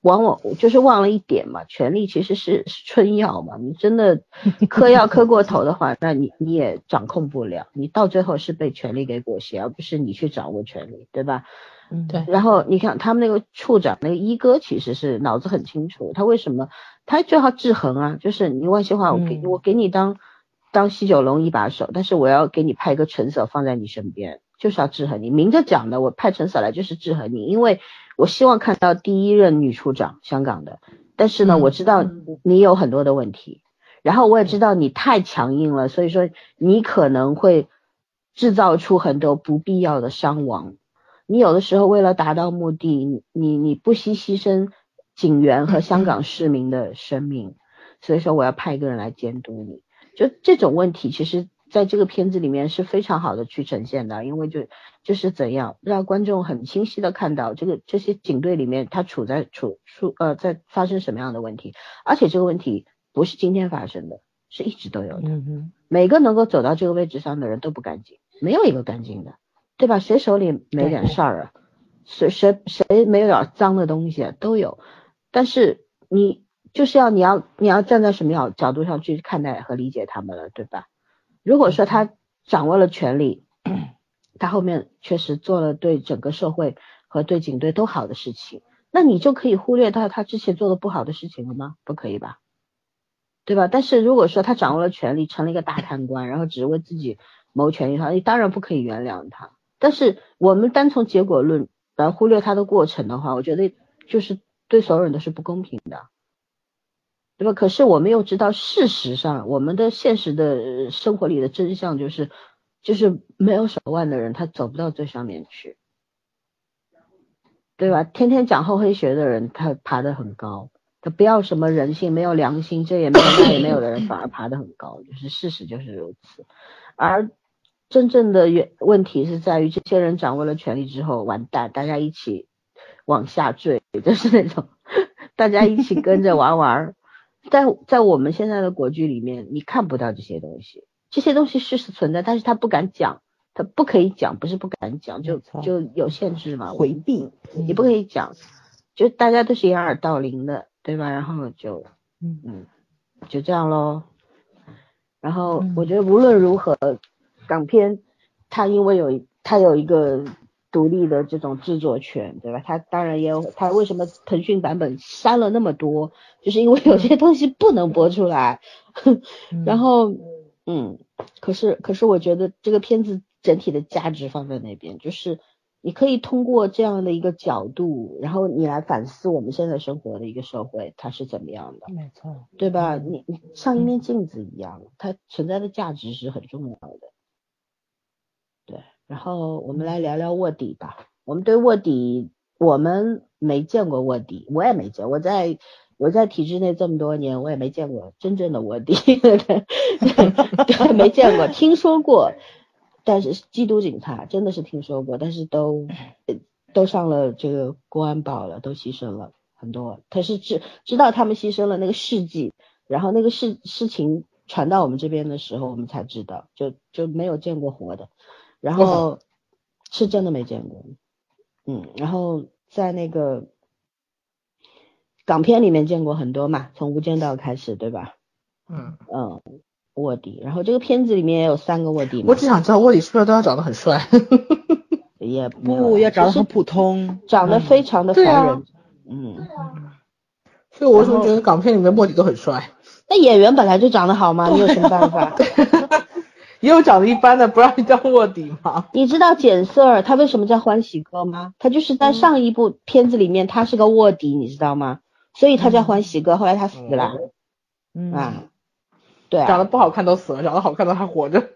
往往就是忘了一点嘛，权力其实是是春药嘛，你真的 嗑药嗑过头的话，那你你也掌控不了，你到最后是被权力给裹挟，而不是你去掌握权力，对吧？嗯，对。然后你看他们那个处长那个一哥其实是脑子很清楚，他为什么他就要制衡啊？就是你万西华，我给我给你当。当西九龙一把手，但是我要给你派一个陈 sở 放在你身边，就是要制衡你。明着讲的，我派陈 sở 来就是制衡你，因为我希望看到第一任女处长香港的。但是呢，我知道你有很多的问题，然后我也知道你太强硬了，所以说你可能会制造出很多不必要的伤亡。你有的时候为了达到目的，你你不惜牺牲警员和香港市民的生命，所以说我要派一个人来监督你。就这种问题，其实在这个片子里面是非常好的去呈现的，因为就就是怎样让观众很清晰的看到这个这些警队里面他处在处处呃在发生什么样的问题，而且这个问题不是今天发生的，是一直都有的。每个能够走到这个位置上的人都不干净，没有一个干净的，对吧？谁手里没点事儿啊？谁谁谁没有点脏的东西啊？都有，但是你。就是要你要你要站在什么角角度上去看待和理解他们了，对吧？如果说他掌握了权力，他后面确实做了对整个社会和对警队都好的事情，那你就可以忽略到他之前做的不好的事情了吗？不可以吧？对吧？但是如果说他掌握了权力，成了一个大贪官，然后只为自己谋权益的话，你当然不可以原谅他。但是我们单从结果论来忽略他的过程的话，我觉得就是对所有人都是不公平的。对吧？可是我们又知道，事实上，我们的现实的生活里的真相就是，就是没有手腕的人，他走不到最上面去，对吧？天天讲厚黑学的人，他爬得很高。他不要什么人性，没有良心，这也没有那也没有的人，反而爬得很高，就是事实就是如此。而真正的原问题是在于，这些人掌握了权力之后，完蛋，大家一起往下坠，就是那种 大家一起跟着玩玩。在在我们现在的国剧里面，你看不到这些东西，这些东西是是存在，但是他不敢讲，他不可以讲，不是不敢讲，就就有限制嘛，回避，你不可以讲，就大家都是掩耳盗铃的，对吧？然后就嗯嗯，就这样喽。然后我觉得无论如何，港片它因为有它有一个。独立的这种制作权，对吧？他当然也有，他为什么腾讯版本删了那么多，就是因为有些东西不能播出来。然后，嗯，可是可是我觉得这个片子整体的价值放在那边，就是你可以通过这样的一个角度，然后你来反思我们现在生活的一个社会它是怎么样的，没错，对吧？你你像一面镜子一样，它存在的价值是很重要的，对。然后我们来聊聊卧底吧。我们对卧底，我们没见过卧底，我也没见。我在我在体制内这么多年，我也没见过真正的卧底，没见过，听说过。但是缉毒警察真的是听说过，但是都都上了这个公安保了，都牺牲了很多。可是知知道他们牺牲了那个事迹，然后那个事事情传到我们这边的时候，我们才知道，就就没有见过活的。然后是真的没见过，嗯，然后在那个港片里面见过很多嘛，从《无间道》开始，对吧？嗯嗯，卧底，然后这个片子里面也有三个卧底。我只想知道卧底是不是都要长得很帅？也不要长得很普通，长得非常的烦人。嗯。所以我为什么觉得港片里面卧底都很帅？那演员本来就长得好吗？你有什么办法？也有长得一般的不让你当卧底吗？你知道简瑟尔他为什么叫欢喜哥吗？他就是在上一部片子里面他是个卧底，你知道吗？所以他叫欢喜哥，后来他死了。嗯啊，对，长得不好看都死了，长得好看的还活着。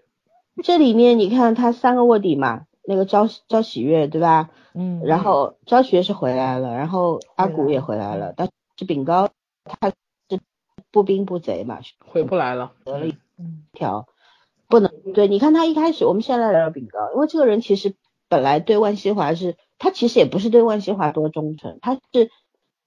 这里面你看他三个卧底嘛，那个招招喜悦对吧？嗯，然后招喜悦是回来了，然后阿古也回来了，但是饼高他是不兵不贼嘛，回不来了，得了一条。不能对，你看他一开始，我们现在聊饼干，因为这个人其实本来对万西华是，他其实也不是对万西华多忠诚，他是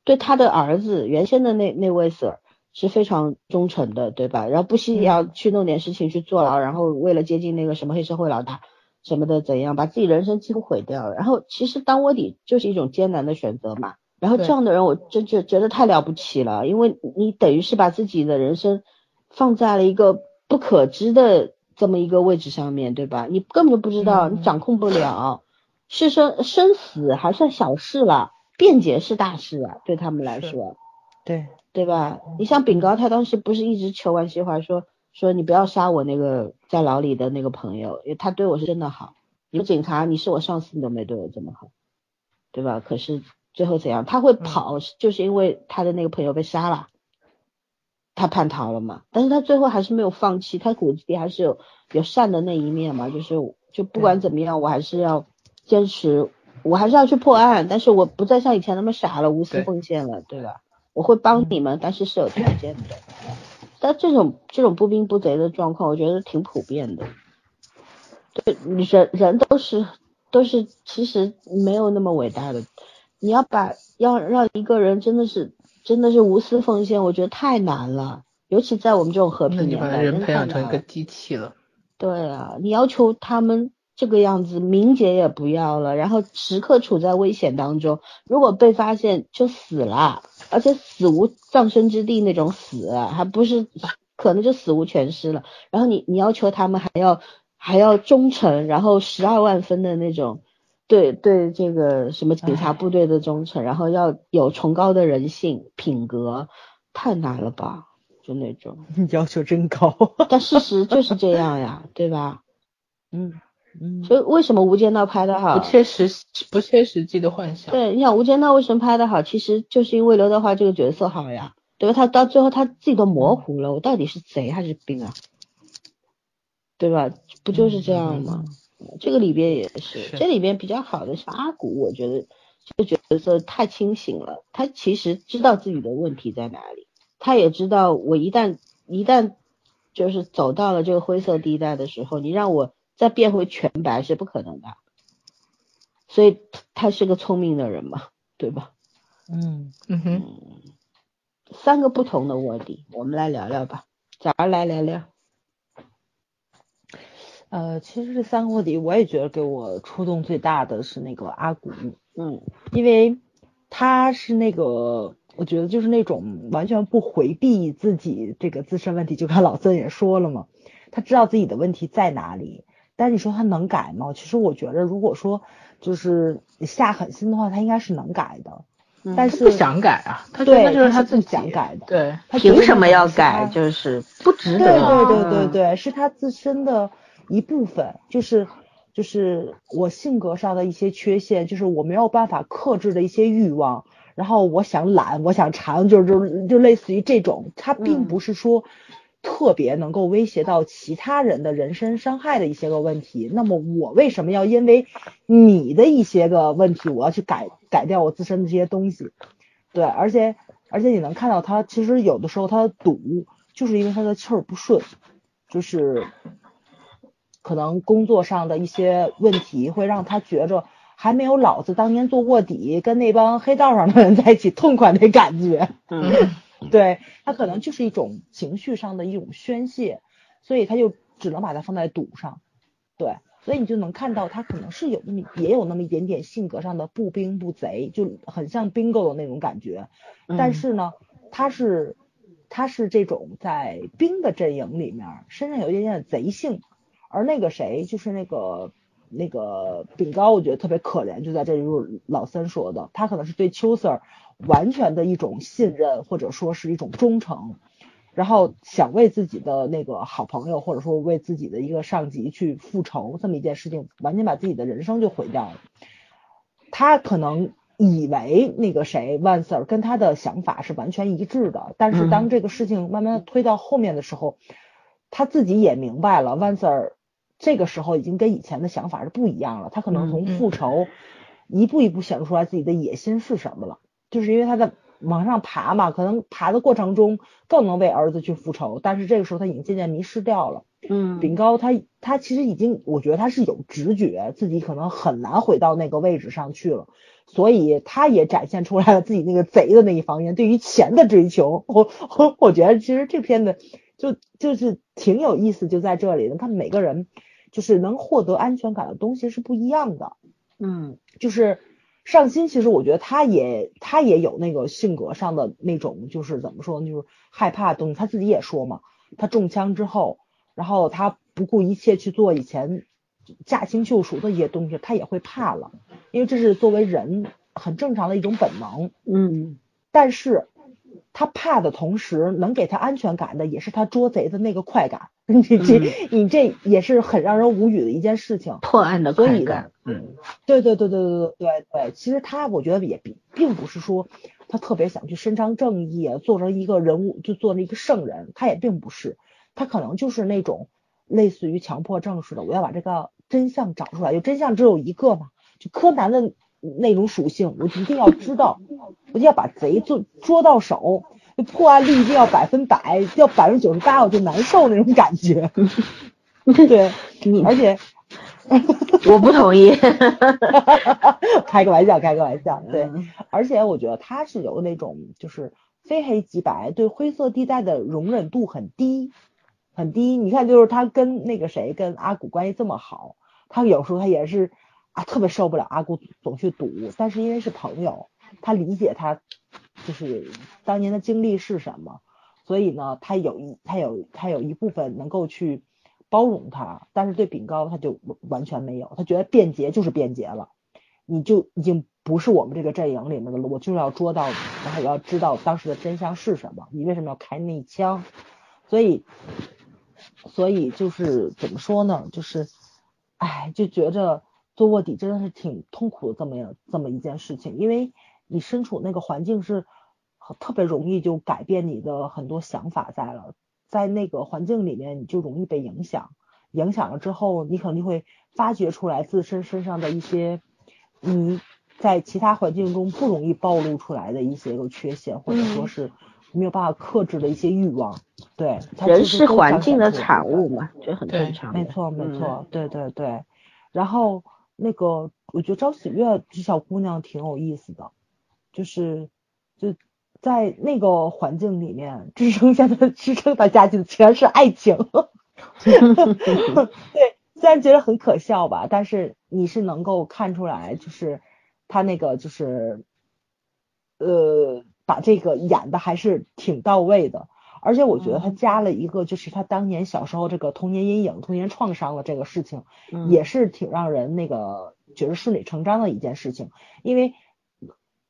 对他的儿子原先的那那位 Sir 是非常忠诚的，对吧？然后不惜要去弄点事情去坐牢，然后为了接近那个什么黑社会老大什么的怎样，把自己人生几乎毁掉了。然后其实当卧底就是一种艰难的选择嘛。然后这样的人我真就觉得太了不起了，因为你等于是把自己的人生放在了一个不可知的。这么一个位置上面对吧？你根本就不知道，你掌控不了，是生生死还算小事了，辩解是大事啊，对他们来说，对对吧？你像炳高，他当时不是一直求完西华说说你不要杀我那个在牢里的那个朋友，因为他对我是真的好。你警察，你是我上司，你都没对我这么好，对吧？可是最后怎样？他会跑，就是因为他的那个朋友被杀了。他叛逃了嘛？但是他最后还是没有放弃，他骨子里还是有有善的那一面嘛。就是就不管怎么样，我还是要坚持，我还是要去破案。但是我不再像以前那么傻了，无私奉献了，对吧？我会帮你们，但是是有条件的。但这种这种不兵不贼的状况，我觉得挺普遍的。对，人人都是都是，其实没有那么伟大的。你要把要让一个人真的是。真的是无私奉献，我觉得太难了，尤其在我们这种和平年代，人培养成一个机器了。对啊，你要求他们这个样子，名节也不要了，然后时刻处在危险当中，如果被发现就死了，而且死无葬身之地那种死，还不是可能就死无全尸了。然后你你要求他们还要还要忠诚，然后十二万分的那种。对对，这个什么警察部队的忠诚，然后要有崇高的人性品格，太难了吧？就那种 要求真高，但事实就是这样呀，对吧？嗯嗯。所以为什么《无间道》拍的好？不切实不切实际的幻想。对，你想《无间道》为什么拍的好？其实就是因为刘德华这个角色好呀，对吧？他到最后他自己都模糊了，我到底是贼还是兵啊？对吧？不就是这样吗？这个里边也是，这里边比较好的是阿古，我觉得这个角色太清醒了，他其实知道自己的问题在哪里，他也知道我一旦一旦就是走到了这个灰色地带的时候，你让我再变回全白是不可能的，所以他是个聪明的人嘛，对吧？嗯嗯哼，三个不同的卧底，我们来聊聊吧。早上来聊聊。呃，其实这三个卧底，我也觉得给我触动最大的是那个阿古，嗯，因为他是那个，我觉得就是那种完全不回避自己这个自身问题，就看老孙也说了嘛，他知道自己的问题在哪里，但是你说他能改吗？其实我觉得，如果说就是下狠心的话，他应该是能改的。但是不想改啊，他对，就是他自己想改的，对，他凭什么要改？就是不值得。对对对对对，是他自身的一部分，就是就是我性格上的一些缺陷，就是我没有办法克制的一些欲望，然后我想懒，我想馋，就是就就类似于这种，它并不是说。特别能够威胁到其他人的人身伤害的一些个问题，那么我为什么要因为你的一些个问题，我要去改改掉我自身的这些东西？对，而且而且你能看到他其实有的时候他赌，就是因为他的气儿不顺，就是可能工作上的一些问题会让他觉着还没有老子当年做卧底跟那帮黑道上的人在一起痛快的感觉。嗯。对他可能就是一种情绪上的一种宣泄，所以他就只能把它放在赌上。对，所以你就能看到他可能是有那么也有那么一点点性格上的不兵不贼，就很像 bingo 的那种感觉。但是呢，他是他是这种在兵的阵营里面身上有一点点贼性，而那个谁就是那个那个饼高，我觉得特别可怜，就在这里就是老三说的，他可能是对秋 Sir。完全的一种信任，或者说是一种忠诚，然后想为自己的那个好朋友，或者说为自己的一个上级去复仇，这么一件事情，完全把自己的人生就毁掉了。他可能以为那个谁万 Sir 跟他的想法是完全一致的，但是当这个事情慢慢推到后面的时候，他自己也明白了，万 Sir 这个时候已经跟以前的想法是不一样了。他可能从复仇一步一步显露出来自己的野心是什么了。就是因为他在往上爬嘛，可能爬的过程中更能为儿子去复仇，但是这个时候他已经渐渐迷失掉了。嗯，饼高他他其实已经，我觉得他是有直觉，自己可能很难回到那个位置上去了，所以他也展现出来了自己那个贼的那一方面，对于钱的追求。我我我觉得其实这片子就就是挺有意思，就在这里，你看每个人就是能获得安全感的东西是不一样的。嗯，就是。上心，其实我觉得他也他也有那个性格上的那种，就是怎么说呢，就是害怕东西。他自己也说嘛，他中枪之后，然后他不顾一切去做以前驾轻就熟的一些东西，他也会怕了，因为这是作为人很正常的一种本能。嗯，但是他怕的同时，能给他安全感的也是他捉贼的那个快感。你这你这也是很让人无语的一件事情。破案的快感。嗯，对对对对对对对对。其实他我觉得也并并不是说他特别想去伸张正义，做成一个人物就做了一个圣人，他也并不是。他可能就是那种类似于强迫症似的，我要把这个真相找出来。就真相只有一个嘛？就柯南的。那种属性，我一定要知道，我就要把贼做捉到手。破案率一定要百分百，要百分之九十八我就难受那种感觉。对，而且我不同意 开个玩笑，开个玩笑。对，而且我觉得他是有那种就是非黑即白，对灰色地带的容忍度很低，很低。你看，就是他跟那个谁，跟阿古关系这么好，他有时候他也是啊，特别受不了阿古总去赌，但是因为是朋友，他理解他。就是当年的经历是什么，所以呢，他有一他有他有一部分能够去包容他，但是对饼高他就完全没有，他觉得便捷就是便捷了，你就已经不是我们这个阵营里面的了，我就是要捉到你，然后我要知道当时的真相是什么，你为什么要开那一枪，所以所以就是怎么说呢，就是哎就觉着做卧底真的是挺痛苦的这么样这么一件事情，因为你身处那个环境是。特别容易就改变你的很多想法在了，在那个环境里面你就容易被影响，影响了之后你肯定会发掘出来自身身上的一些你在其他环境中不容易暴露出来的一些个缺陷，或者说是没有办法克制的一些欲望。对，人是环境的产物嘛，这很正常。没错没错，对对对。然后那个我觉得张喜悦这小姑娘挺有意思的，就是就。在那个环境里面支撑下的支撑她下去的全是爱情。对，虽然觉得很可笑吧，但是你是能够看出来，就是他那个就是呃把这个演的还是挺到位的。而且我觉得他加了一个，就是他当年小时候这个童年阴影、童年创伤的这个事情，也是挺让人那个觉得顺理成章的一件事情。因为，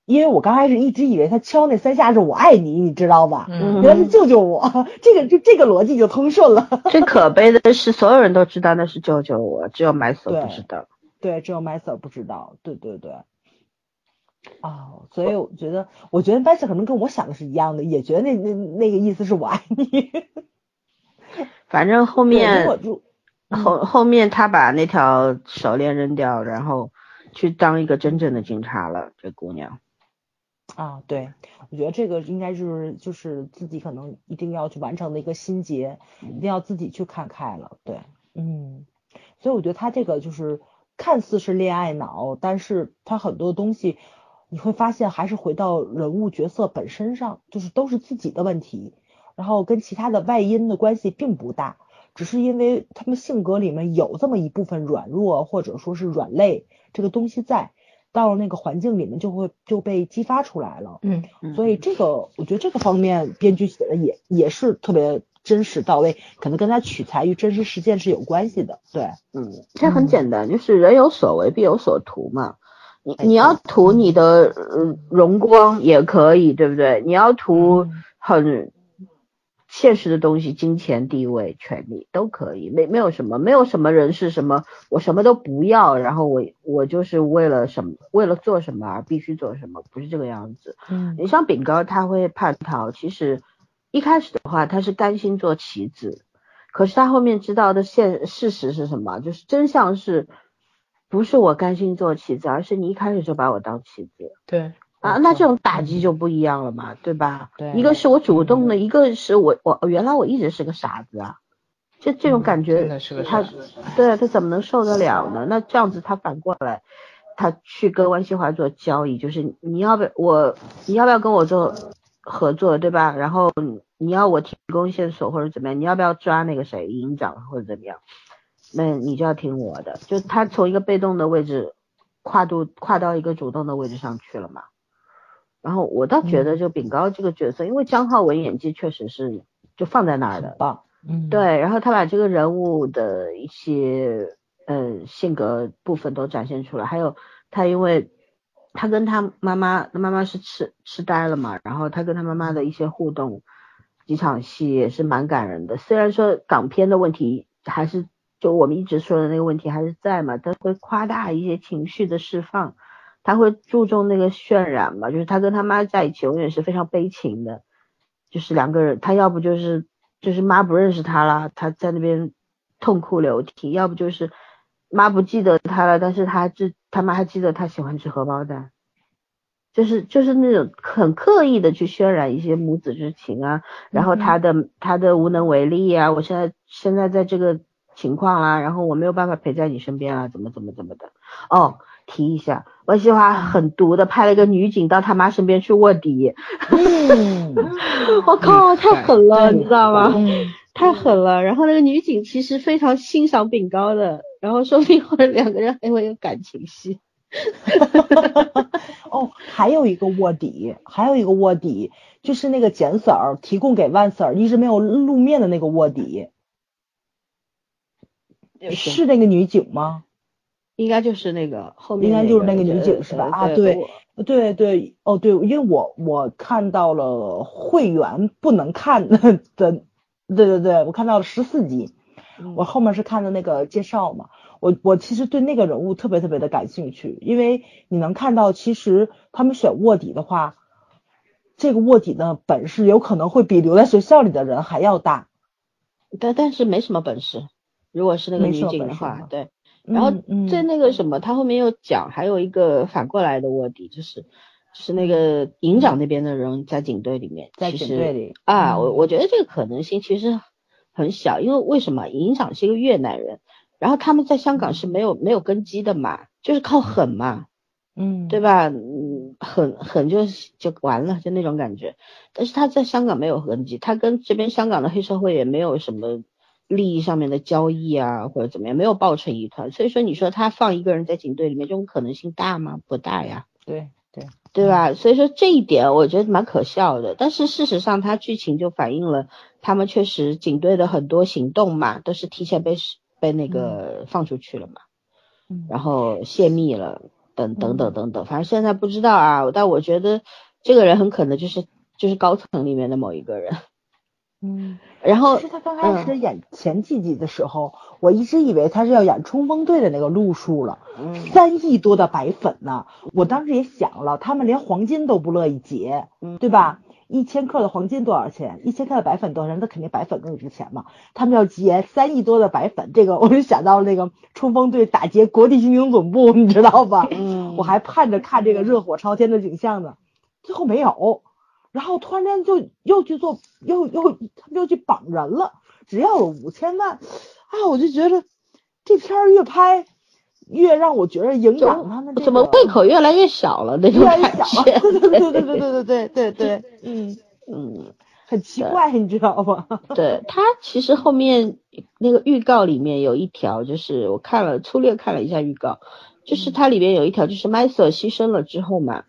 因为我刚开始一直以为他敲那三下是我爱你，你知道吧？原来是救救我，这个就这个逻辑就通顺了。最可悲的是，所有人都知道那是救救我，只有麦瑟不知道。对，只有麦瑟不知道。对对对。啊，所以我觉得，我觉得 Bass 可能跟我想的是一样的，也觉得那那那个意思是我爱你。反正后面后后面他把那条手链扔掉，然后去当一个真正的警察了。这姑娘。啊，对，我觉得这个应该就是就是自己可能一定要去完成的一个心结，一定要自己去看开了。对，嗯，所以我觉得他这个就是看似是恋爱脑，但是他很多东西。你会发现，还是回到人物角色本身上，就是都是自己的问题，然后跟其他的外因的关系并不大，只是因为他们性格里面有这么一部分软弱或者说是软肋这个东西在，到了那个环境里面就会就被激发出来了。嗯，所以这个我觉得这个方面编剧写的也也是特别真实到位，可能跟他取材于真实事件是有关系的。对，嗯，这很简单，就是人有所为必有所图嘛。你你要图你的荣光也可以，对不对？你要图很现实的东西，金钱、地位、权利都可以，没没有什么，没有什么人是什么，我什么都不要，然后我我就是为了什么，为了做什么而必须做什么，不是这个样子。嗯，你像饼干，他会叛逃，其实一开始的话他是甘心做棋子，可是他后面知道的现事实是什么？就是真相是。不是我甘心做棋子，而是你一开始就把我当棋子。对啊，那这种打击就不一样了嘛，对吧？对，一个是我主动的，一个是我我原来我一直是个傻子啊，这这种感觉，他对他怎么能受得了呢？那这样子他反过来，他去跟温西华做交易，就是你要不要我，你要不要跟我做合作，对吧？然后你要我提供线索或者怎么样，你要不要抓那个谁营长或者怎么样？那你就要听我的，就他从一个被动的位置跨度跨到一个主动的位置上去了嘛。然后我倒觉得就饼高这个角色，因为张浩文演技确实是就放在那儿的，棒，嗯，对。然后他把这个人物的一些呃性格部分都展现出来，还有他因为他跟他妈妈，他妈妈是痴痴呆了嘛，然后他跟他妈妈的一些互动，几场戏也是蛮感人的。虽然说港片的问题还是。就我们一直说的那个问题还是在嘛，他会夸大一些情绪的释放，他会注重那个渲染嘛，就是他跟他妈在一起永远是非常悲情的，就是两个人，他要不就是就是妈不认识他了，他在那边痛哭流涕，要不就是妈不记得他了，但是他这他妈还记得他喜欢吃荷包蛋，就是就是那种很刻意的去渲染一些母子之情啊，然后他的他的无能为力啊，我现在现在在这个。情况啦，然后我没有办法陪在你身边啊，怎么怎么怎么的。哦，提一下，王西华很毒的，派了一个女警到他妈身边去卧底。嗯，我靠，太狠了，你知道吗？太狠了。然后那个女警其实非常欣赏饼糕的，然后说不定会两个人还会有感情戏。哦，还有一个卧底，还有一个卧底，就是那个简 Sir 提供给万 Sir 一直没有露面的那个卧底。是那个女警吗？应该就是那个后面，应该就是那个女警是吧？啊，对，对对，哦对，因为我我看到了会员不能看的，对对对，我看到了十四集，我后面是看的那个介绍嘛，我我其实对那个人物特别特别的感兴趣，因为你能看到其实他们选卧底的话，这个卧底的本事有可能会比留在学校里的人还要大，但但是没什么本事。如果是那个女警的话，对，然后在那个什么，他后面又讲还有一个反过来的卧底，就是就是那个营长那边的人在警队里面，在警队里啊，我我觉得这个可能性其实很小，因为为什么？营长是一个越南人，然后他们在香港是没有没有根基的嘛，就是靠狠嘛，嗯，对吧？嗯，很很就就完了，就那种感觉。但是他在香港没有痕迹，他跟这边香港的黑社会也没有什么利益上面的交易啊，或者怎么样，没有抱成一团。所以说，你说他放一个人在警队里面，这种可能性大吗？不大呀。对对对吧？所以说这一点我觉得蛮可笑的。但是事实上，他剧情就反映了他们确实警队的很多行动嘛，都是提前被被那个放出去了嘛，嗯然后泄密了，等等等等等。反正现在不知道啊，但我觉得这个人很可能就是就是高层里面的某一个人。嗯。然后其实他刚开始演前几集的时候，我一直以为他是要演冲锋队的那个路数了，嗯三亿多的白粉呢，我当时也想了，他们连黄金都不乐意结，嗯对吧？一千克的黄金多少钱？一千克的白粉多少钱？那肯定白粉更值钱嘛。他们要结三亿多的白粉，这个我就想到了那个冲锋队打劫国际刑警总部，你知道吧？嗯我还盼着看这个热火朝天的景象呢，最后没有。然后突然间就又去做，又又他们又去绑人了，只要了五千万，啊，我就觉得这片儿越拍越让我觉得影响他们这个怎么胃口越来越小了那种感觉？对对对对对对对对对，嗯，嗯。很奇怪，你知道吗？对他其实后面那个预告里面有一条，就是我看了粗略看了一下预告，就是它里面有一条就是麦瑟牺牲了之后嘛，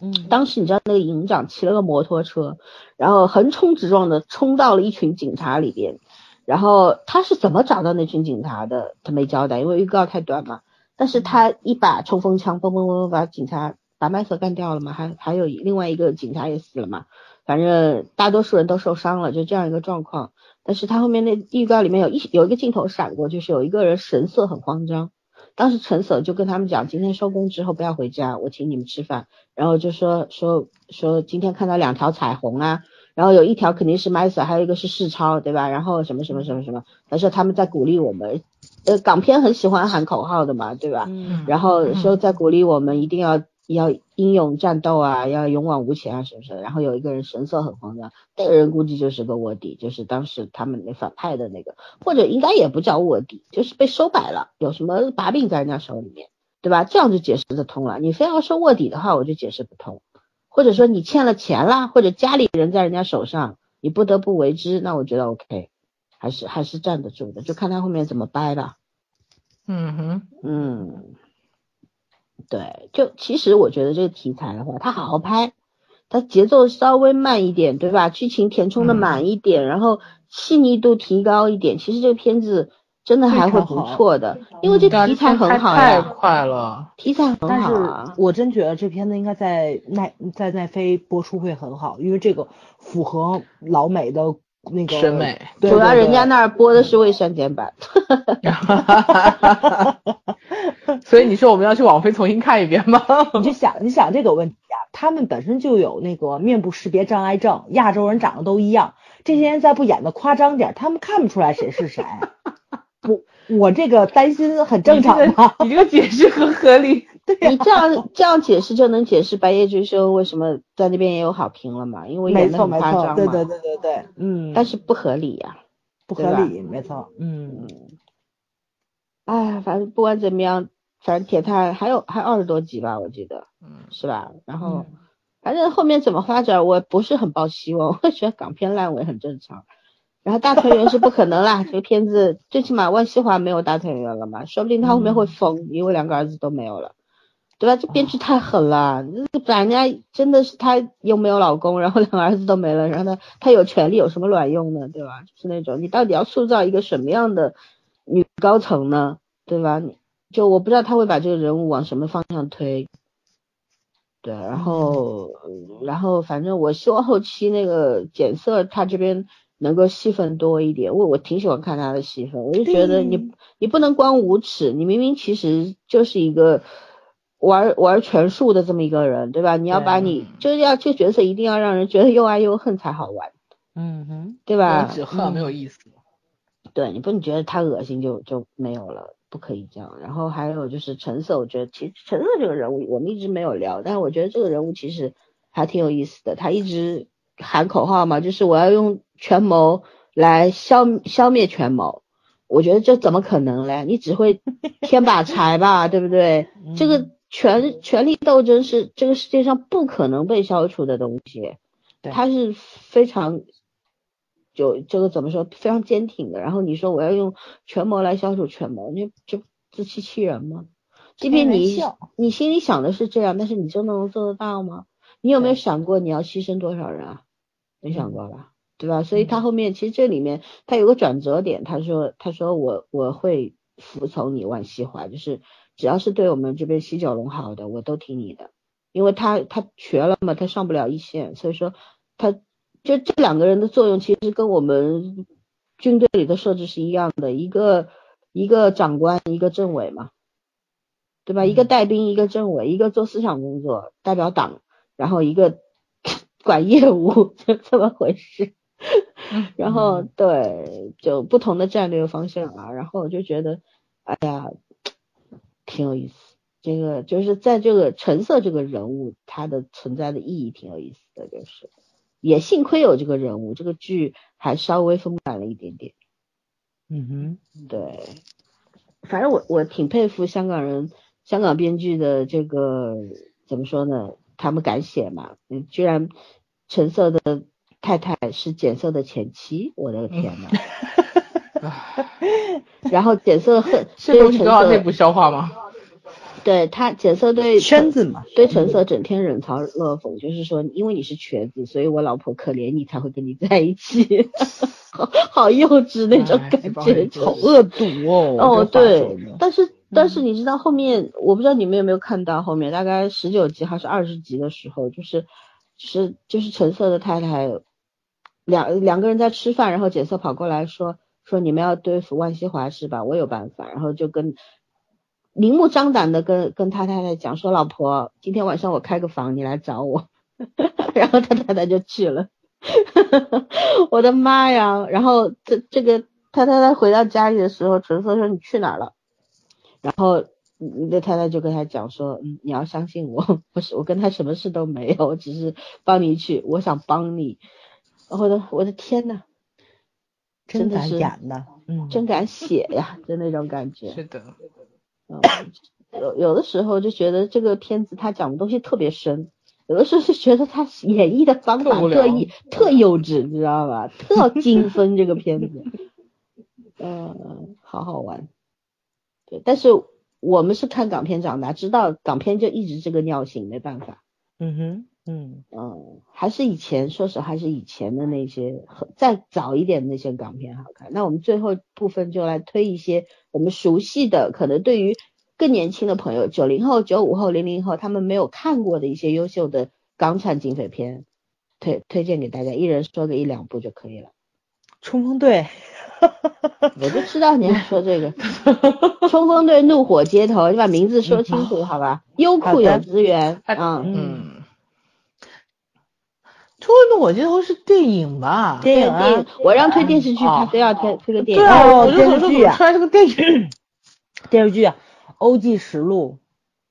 嗯当时你知道那个营长骑了个摩托车，然后横冲直撞的冲到了一群警察里边，然后他是怎么找到那群警察的？他没交代，因为预告太短嘛。但是他一把冲锋枪，嘣嘣嘣把警察把麦瑟干掉了嘛，还还有另外一个警察也死了嘛。反正大多数人都受伤了，就这样一个状况。但是他后面那预告里面有一有一个镜头闪过，就是有一个人神色很慌张。当时陈 sở 就跟他们讲，今天收工之后不要回家，我请你们吃饭。然后就说说说今天看到两条彩虹啊，然后有一条肯定是 m 瑟，还有一个是世超，对吧？然后什么什么什么什么，他说他们在鼓励我们，呃，港片很喜欢喊口号的嘛，对吧？嗯然后说在鼓励我们一定要要英勇战斗啊，要勇往无前啊，什么什么。然后有一个人神色很慌张，那个人估计就是个卧底，就是当时他们那反派的那个，或者应该也不叫卧底，就是被收买了，有什么把柄在人家手里面，对吧？这样就解释得通了。你非要说卧底的话，我就解释不通。或者说你欠了钱啦，或者家里人在人家手上，你不得不为之，那我觉得 OK，还是还是站得住的，就看他后面怎么掰吧。嗯哼，嗯，对，就其实我觉得这个题材的话，它好好拍，它节奏稍微慢一点，对吧？剧情填充的满一点，然后细腻度提高一点，其实这个片子真的还会不错的，因为这题材很好太，快了，题材很好但是。我真觉得这片子应该在奈在奈飞播出会很好，因为这个符合老美的那个审美。主要人家那儿播的是未删减版 所以你说我们要去网飞重新看一遍吗？你就想，你想这个问题啊，他们本身就有那个面部识别障碍症，亚洲人长得都一样，这些人再不演的夸张点，他们看不出来谁是谁。我我这个担心很正常嘛。你这个解释很合理。你这样这样解释就能解释《白夜追凶》为什么在那边也有好评了嘛？因为没演的很错没错，夸张嘛，对对对对对，嗯，但是不合理呀、不合理，没错，嗯。哎，反正不管怎么样，反正铁探还有还二十多集吧，我记得嗯，是吧？然后、嗯。反正后面怎么发展，我不是很抱希望，我觉得港片烂尾很正常。然后大团圆是不可能啦，这个片子最起码万茜华没有大团圆了嘛，说不定他后面会疯，因为两个儿子都没有了，对吧？这编剧太狠了，这把人家真的是她又没有老公，然后两个儿子都没了，然后她她有权利有什么卵用呢？对吧？就是那种你到底要塑造一个什么样的女高层呢？对吧？你就我不知道他会把这个人物往什么方向推。对，然后，然后反正我希望后期那个检测他这边能够戏份多一点，我我挺喜欢看他的戏份，我就觉得你你不能光无耻，你明明其实就是一个玩玩权术的这么一个人，对吧？你要把你就是要这个角色一定要让人觉得又爱又恨才好玩，嗯哼，对吧？只恨没有意思。对你不能觉得他恶心就就没有了，不可以这样。然后还有就是橙色，我觉得其实橙色这个人物我们一直没有聊，但是我觉得这个人物其实还挺有意思的。他一直喊口号嘛，就是我要用权谋来消消灭权谋。我觉得这怎么可能嘞？你只会添把 柴吧，对不对？这个权权力斗争是这个世界上不可能被消除的东西，对它是非常就这个怎么说非常坚挺的。然后你说我要用权谋来消除权谋，你这自欺欺人吗？即便你你心里想的是这样，但是你真的能做得到吗？你有没有想过你要牺牲多少人啊？没想嗯过吧？对吧？所以他嗯后面其实这里面他有个转折点，他说他说我我会服从你万西华，就是只要是对我们这边西九龙好的，我都听你的，因为他他瘸了嘛，他上不了一线，所以说他就这两个人的作用其实跟我们军队里的设置是一样的，一个一个长官，一个政委嘛，对吧？一个嗯带兵，一个政委，一个做思想工作，代表党，然后一个 管业务，就 这么回事。然后嗯对，就不同的战略方向啊，然后我就觉得，哎呀，挺有意思。这个就是在这个橙色这个人物，他的存在的意义挺有意思的，就是也幸亏有这个人物，这个剧还稍微丰满了一点点。嗯哼对，反正我我挺佩服香港人，香港编剧的这个怎么说呢？他们敢写嘛？嗯，居然橙色的太太是简色的前妻，我的天呐！然后检测很这对橙东西都要内色，部消化吗？对他检测对哼，圈子嘛，对橙色整天冷嘲热讽，就是说因为你是瘸子，所以我老婆可怜你才会跟你在一起，好 好幼稚那种哎感觉，这帮人就是好恶毒哦。哦，对，但是但是你知道后面，我不知道你们有没有看到后面，大概十九集还是二十集的时候，就是就是就是橙色的太太两两个人在吃饭，然后检测跑过来说说你们要对付万西华是吧？我有办法，然后就跟明目张胆的跟跟他太太讲说，老婆，今天晚上我开个房，你来找我，然后他太太就去了。我的妈呀！然后这这个他太太回到家里的时候，橙色说你去哪儿了？然后你的太太就跟他讲说，嗯，你要相信我，不是我跟他什么事都没有，我只是帮你去，我想帮你。我的我的天呐，真真敢的是演的，嗯，真敢写呀，就那种感觉。是的，嗯，有有的时候就觉得这个片子他讲的东西特别深，有的时候是觉得他演绎的方法特无聊特异特幼稚，你知道吧？特精分这个片子，嗯，好好玩。对，但是我们是看港片长大，知道港片就一直这个尿性，没办法。嗯哼，嗯嗯，还是以前，说实话，还是以前的那些再早一点的那些港片好看。那我们最后部分就来推一些我们熟悉的，可能对于更年轻的朋友，九零后、九五后、零零后，他们没有看过的一些优秀的港产警匪片，推推荐给大家，一人说个一两部就可以了。冲锋队，我就知道你要说这个，冲锋队怒火街头，你把名字说清楚好吧？优酷有资源，好嗯，嗯。冲锋怒火街头是电影吧？电影啊。电影，我让推电视剧，他哦非要推推个电影。对啊，哦我就想说怎电视剧啊。么出来这个电影？电视剧啊，《欧记实录。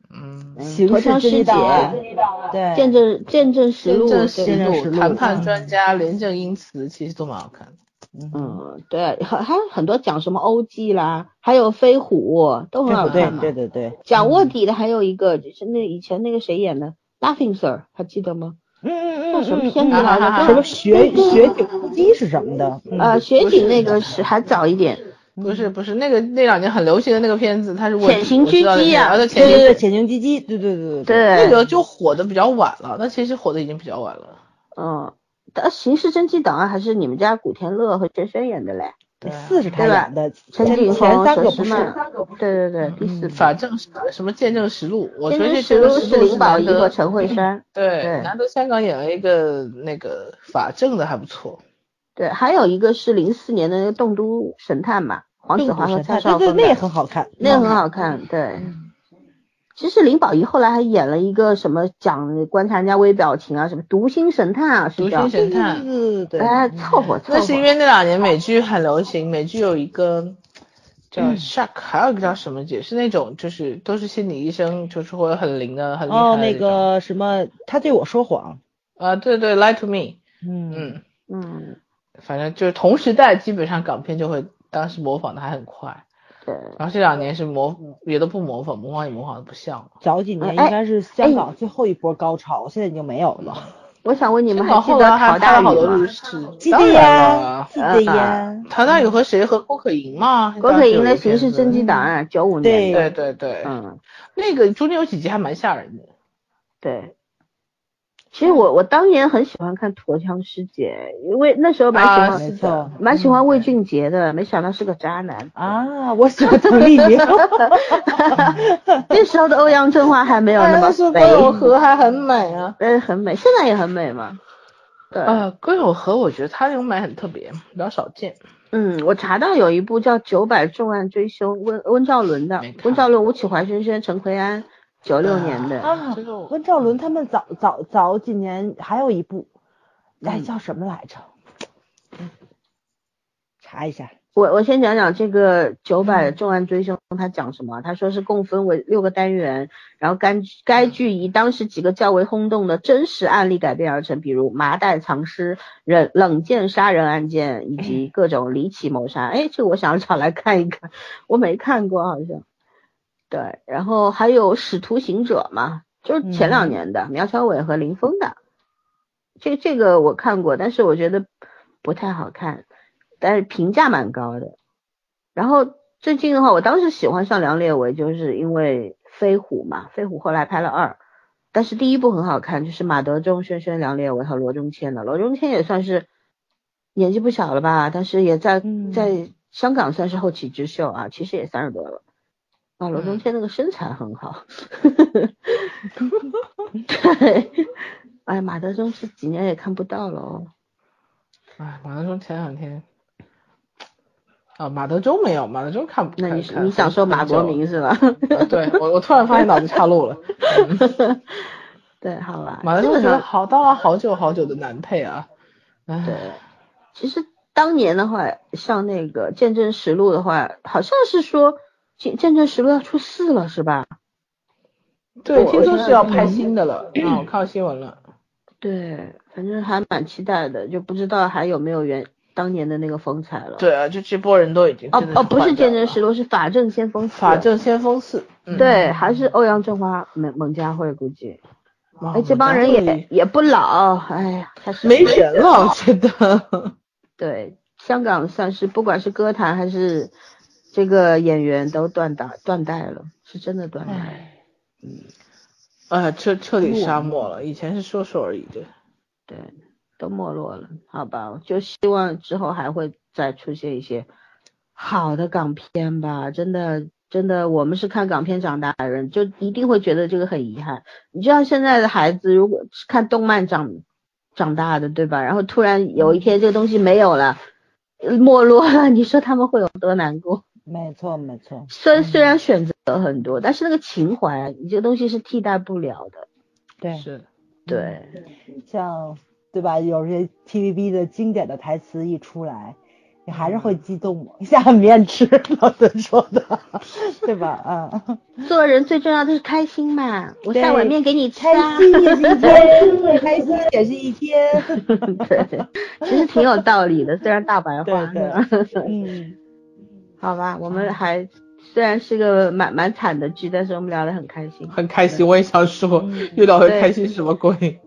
嗯，》，嗯刑事头枪师侦缉档案姐，对，见证见证实录，见证对实录、见证实录谈判嗯专家、廉政英词，其实都蛮好看的。嗯，嗯，对，还还有很多讲什么欧记啦，还有飞虎都很好看嘛。对对对，讲卧底的还有一个，就是那以前那个谁演的，Laughing Sir，还记得吗？嗯嗯叫嗯，什么片子嗯来着？啊什么雪雪警突击是什么的？嗯呃，雪景那个是还早一点，不是不是那个那两年很流行的那个片子，它是我潜行狙击啊对对对，潜行狙击，对对对对，对，那个就火的比较晚了，那其实火的已经比较晚了。嗯，但刑事侦缉档案还是你们家古天乐和轩轩演的嘞，对四是他对吧演的，陈前景、前三个不是，对对对，第四。法证什么见证实录，我见觉得这证实录是林保怡和陈慧珊，对对难得香港演了一个那个法证的还不错。对，还有一个是零四年的那个《栋都神探》嘛，黄子华和蔡少对对，芬，那也很好看，那个很好看，对。其实林保怡后来还演了一个什么讲观察人家微表情啊，什么读心神探啊，是读心神探，对对对对，哎，凑合凑合。那是因为那两年美剧很流行，美剧有一个叫嗯。Shark，、还有一个叫什么姐，是那种就是都是心理医生，就是会很灵的、很厉害哦，那个什么，他对我说谎，啊，对对，Lie to me，嗯。嗯，嗯，反正就是同时代，基本上港片就会当时模仿的还很快。对，然后这两年是模也都不模仿，模仿也模仿的不像。早几年应哎该是香港最后一波高潮，现在已经没有了。我想问你们记得陶大宇吗？记得呀，记得呀。陶大宇和谁和郭可盈吗？郭可盈的《刑刑事侦缉档案》，九五年的，对对对，嗯，那个中间有几集还蛮吓人的。对。其实我我当年很喜欢看《陀枪师姐》，因为那时候蛮喜啊欢、蛮喜欢魏俊杰的，没想到是个渣男。啊，我喜欢邓丽萍。那时候的欧阳震华还没有那么但是肥，郭有和还很美啊。但是很美，现在也很美嘛。对，呃，郭有和我觉得他那种美很特别，比较少见。嗯，我查到有一部叫《九百重案追凶》，温温兆伦的温兆伦、吴启华轩轩、陈奎安，九六年的。啊这个我，温兆伦他们早早早几年还有一部，哎，嗯叫什么来着？嗯查一下。我我先讲讲这个九百重案追凶，他讲什么？他说是共分为六个单元，然后该该剧以当时几个较为轰动的真实案例改编而成，比如麻袋藏尸、冷冷箭杀人案件以及各种离奇谋杀。哎，这个我想要找来看一看，我没看过好像。对，然后还有使徒行者嘛，就是前两年的苗侨伟和林峰的，这这个我看过，但是我觉得不太好看。但是评价蛮高的。然后最近的话，我当时喜欢上梁烈唯，就是因为飞虎嘛，飞虎后来拍了二，但是第一部很好看，就是马德钟、轩轩、梁烈唯和罗中谦的。罗中谦也算是年纪不小了吧，但是也在嗯在香港算是后起之秀啊，其实也三十多了。啊，罗中谦那个身材很好，对，哎，马德钟这几年也看不到了哦。哎，马德钟前两天。啊，马德钟没有，马德钟看不。那你是你想说马国？明是吧？对我，我突然发现脑子岔路了。嗯对，好吧，马德钟觉得好当了好久好久的男配啊。哎对，其实当年的话，像那个《见证实录》的话，好像是说《见见证实录》要出四了，是吧？对，听说是要拍新的了。嗯，我看到新闻了。对，反正还蛮期待的，就不知道还有没有原当年的那个风采了。对啊，就这波人都已经哦哦，不是《见证真的实录》，是《法证先锋四》。法证先锋四。嗯对，还是欧阳震华、蒙蒙嘉慧估计。哇哎，这帮人也也不老，哎呀，还是没人了，我觉得。对，香港算是不管是歌坛还是这个演员都断打断代了，是真的断代。唉，嗯，啊，彻彻底沙漠了。以前是说说而已的。对，都没落了，好吧，我就希望之后还会再出现一些好的港片吧。真的，真的，我们是看港片长大的人，就一定会觉得这个很遗憾。你就像现在的孩子，如果是看动漫长长大的，对吧？然后突然有一天这个东西没有了，呃没落了，你说他们会有多难过？没错没错，虽虽然选择很多，但是那个情怀，你这个东西是替代不了的。对，是。对，像对吧？有些 TVB 的经典的台词一出来，你还是会激动，下面吃老孙说的，对吧？嗯，做人最重要的是开心嘛，我下碗面给你吃开啊。心也是一 天，开心也是一天。对，其实挺有道理的，虽然大白话。对对嗯，好吧，我们还虽然是个蛮蛮惨的剧，但是我们聊得很开心。很开心，我也想说嗯，越聊越开心，什么鬼？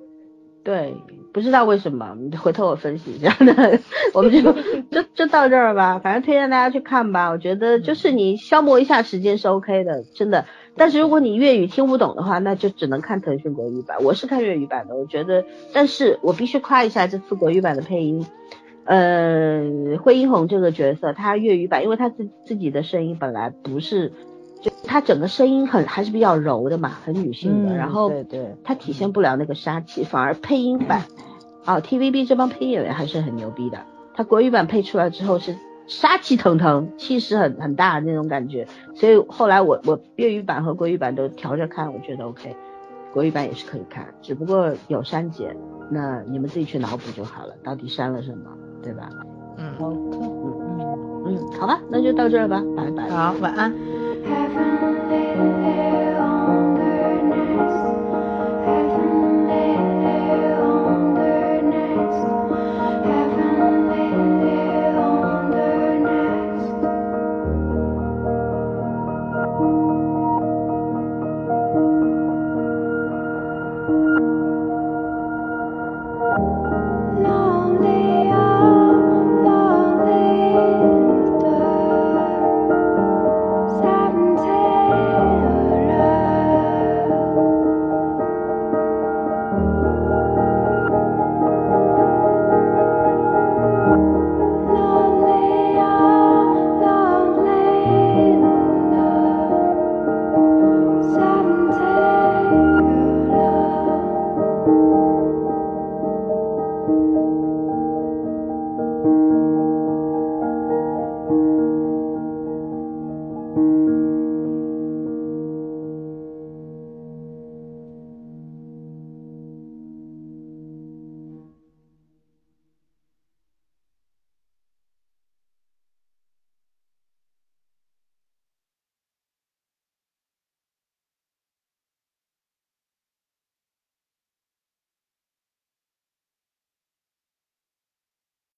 对，不知道为什么，回头我分析一下。那 我们就就就到这儿吧，反正推荐大家去看吧。我觉得就是你消磨一下时间是 OK 的，真的。但是如果你粤语听不懂的话，那就只能看腾讯国语版。我是看粤语版的，我觉得，但是我必须夸一下这次国语版的配音。呃，惠英红这个角色，她粤语版，因为她自自己的声音本来不是，就她整个声音很还是比较柔的嘛，很女性的，嗯然后对对，她体现不了那个杀气，反而配音版，哦，TVB 这帮配音演员还是很牛逼的。他国语版配出来之后是杀气腾腾，气势很很大那种感觉，所以后来我我粤语版和国语版都调着看，我觉得 OK，国语版也是可以看，只不过有删减，那你们自己去脑补就好了，到底删了什么，对吧？嗯，好的，嗯。嗯，好吧，那就到这儿吧，拜拜。好，晚安。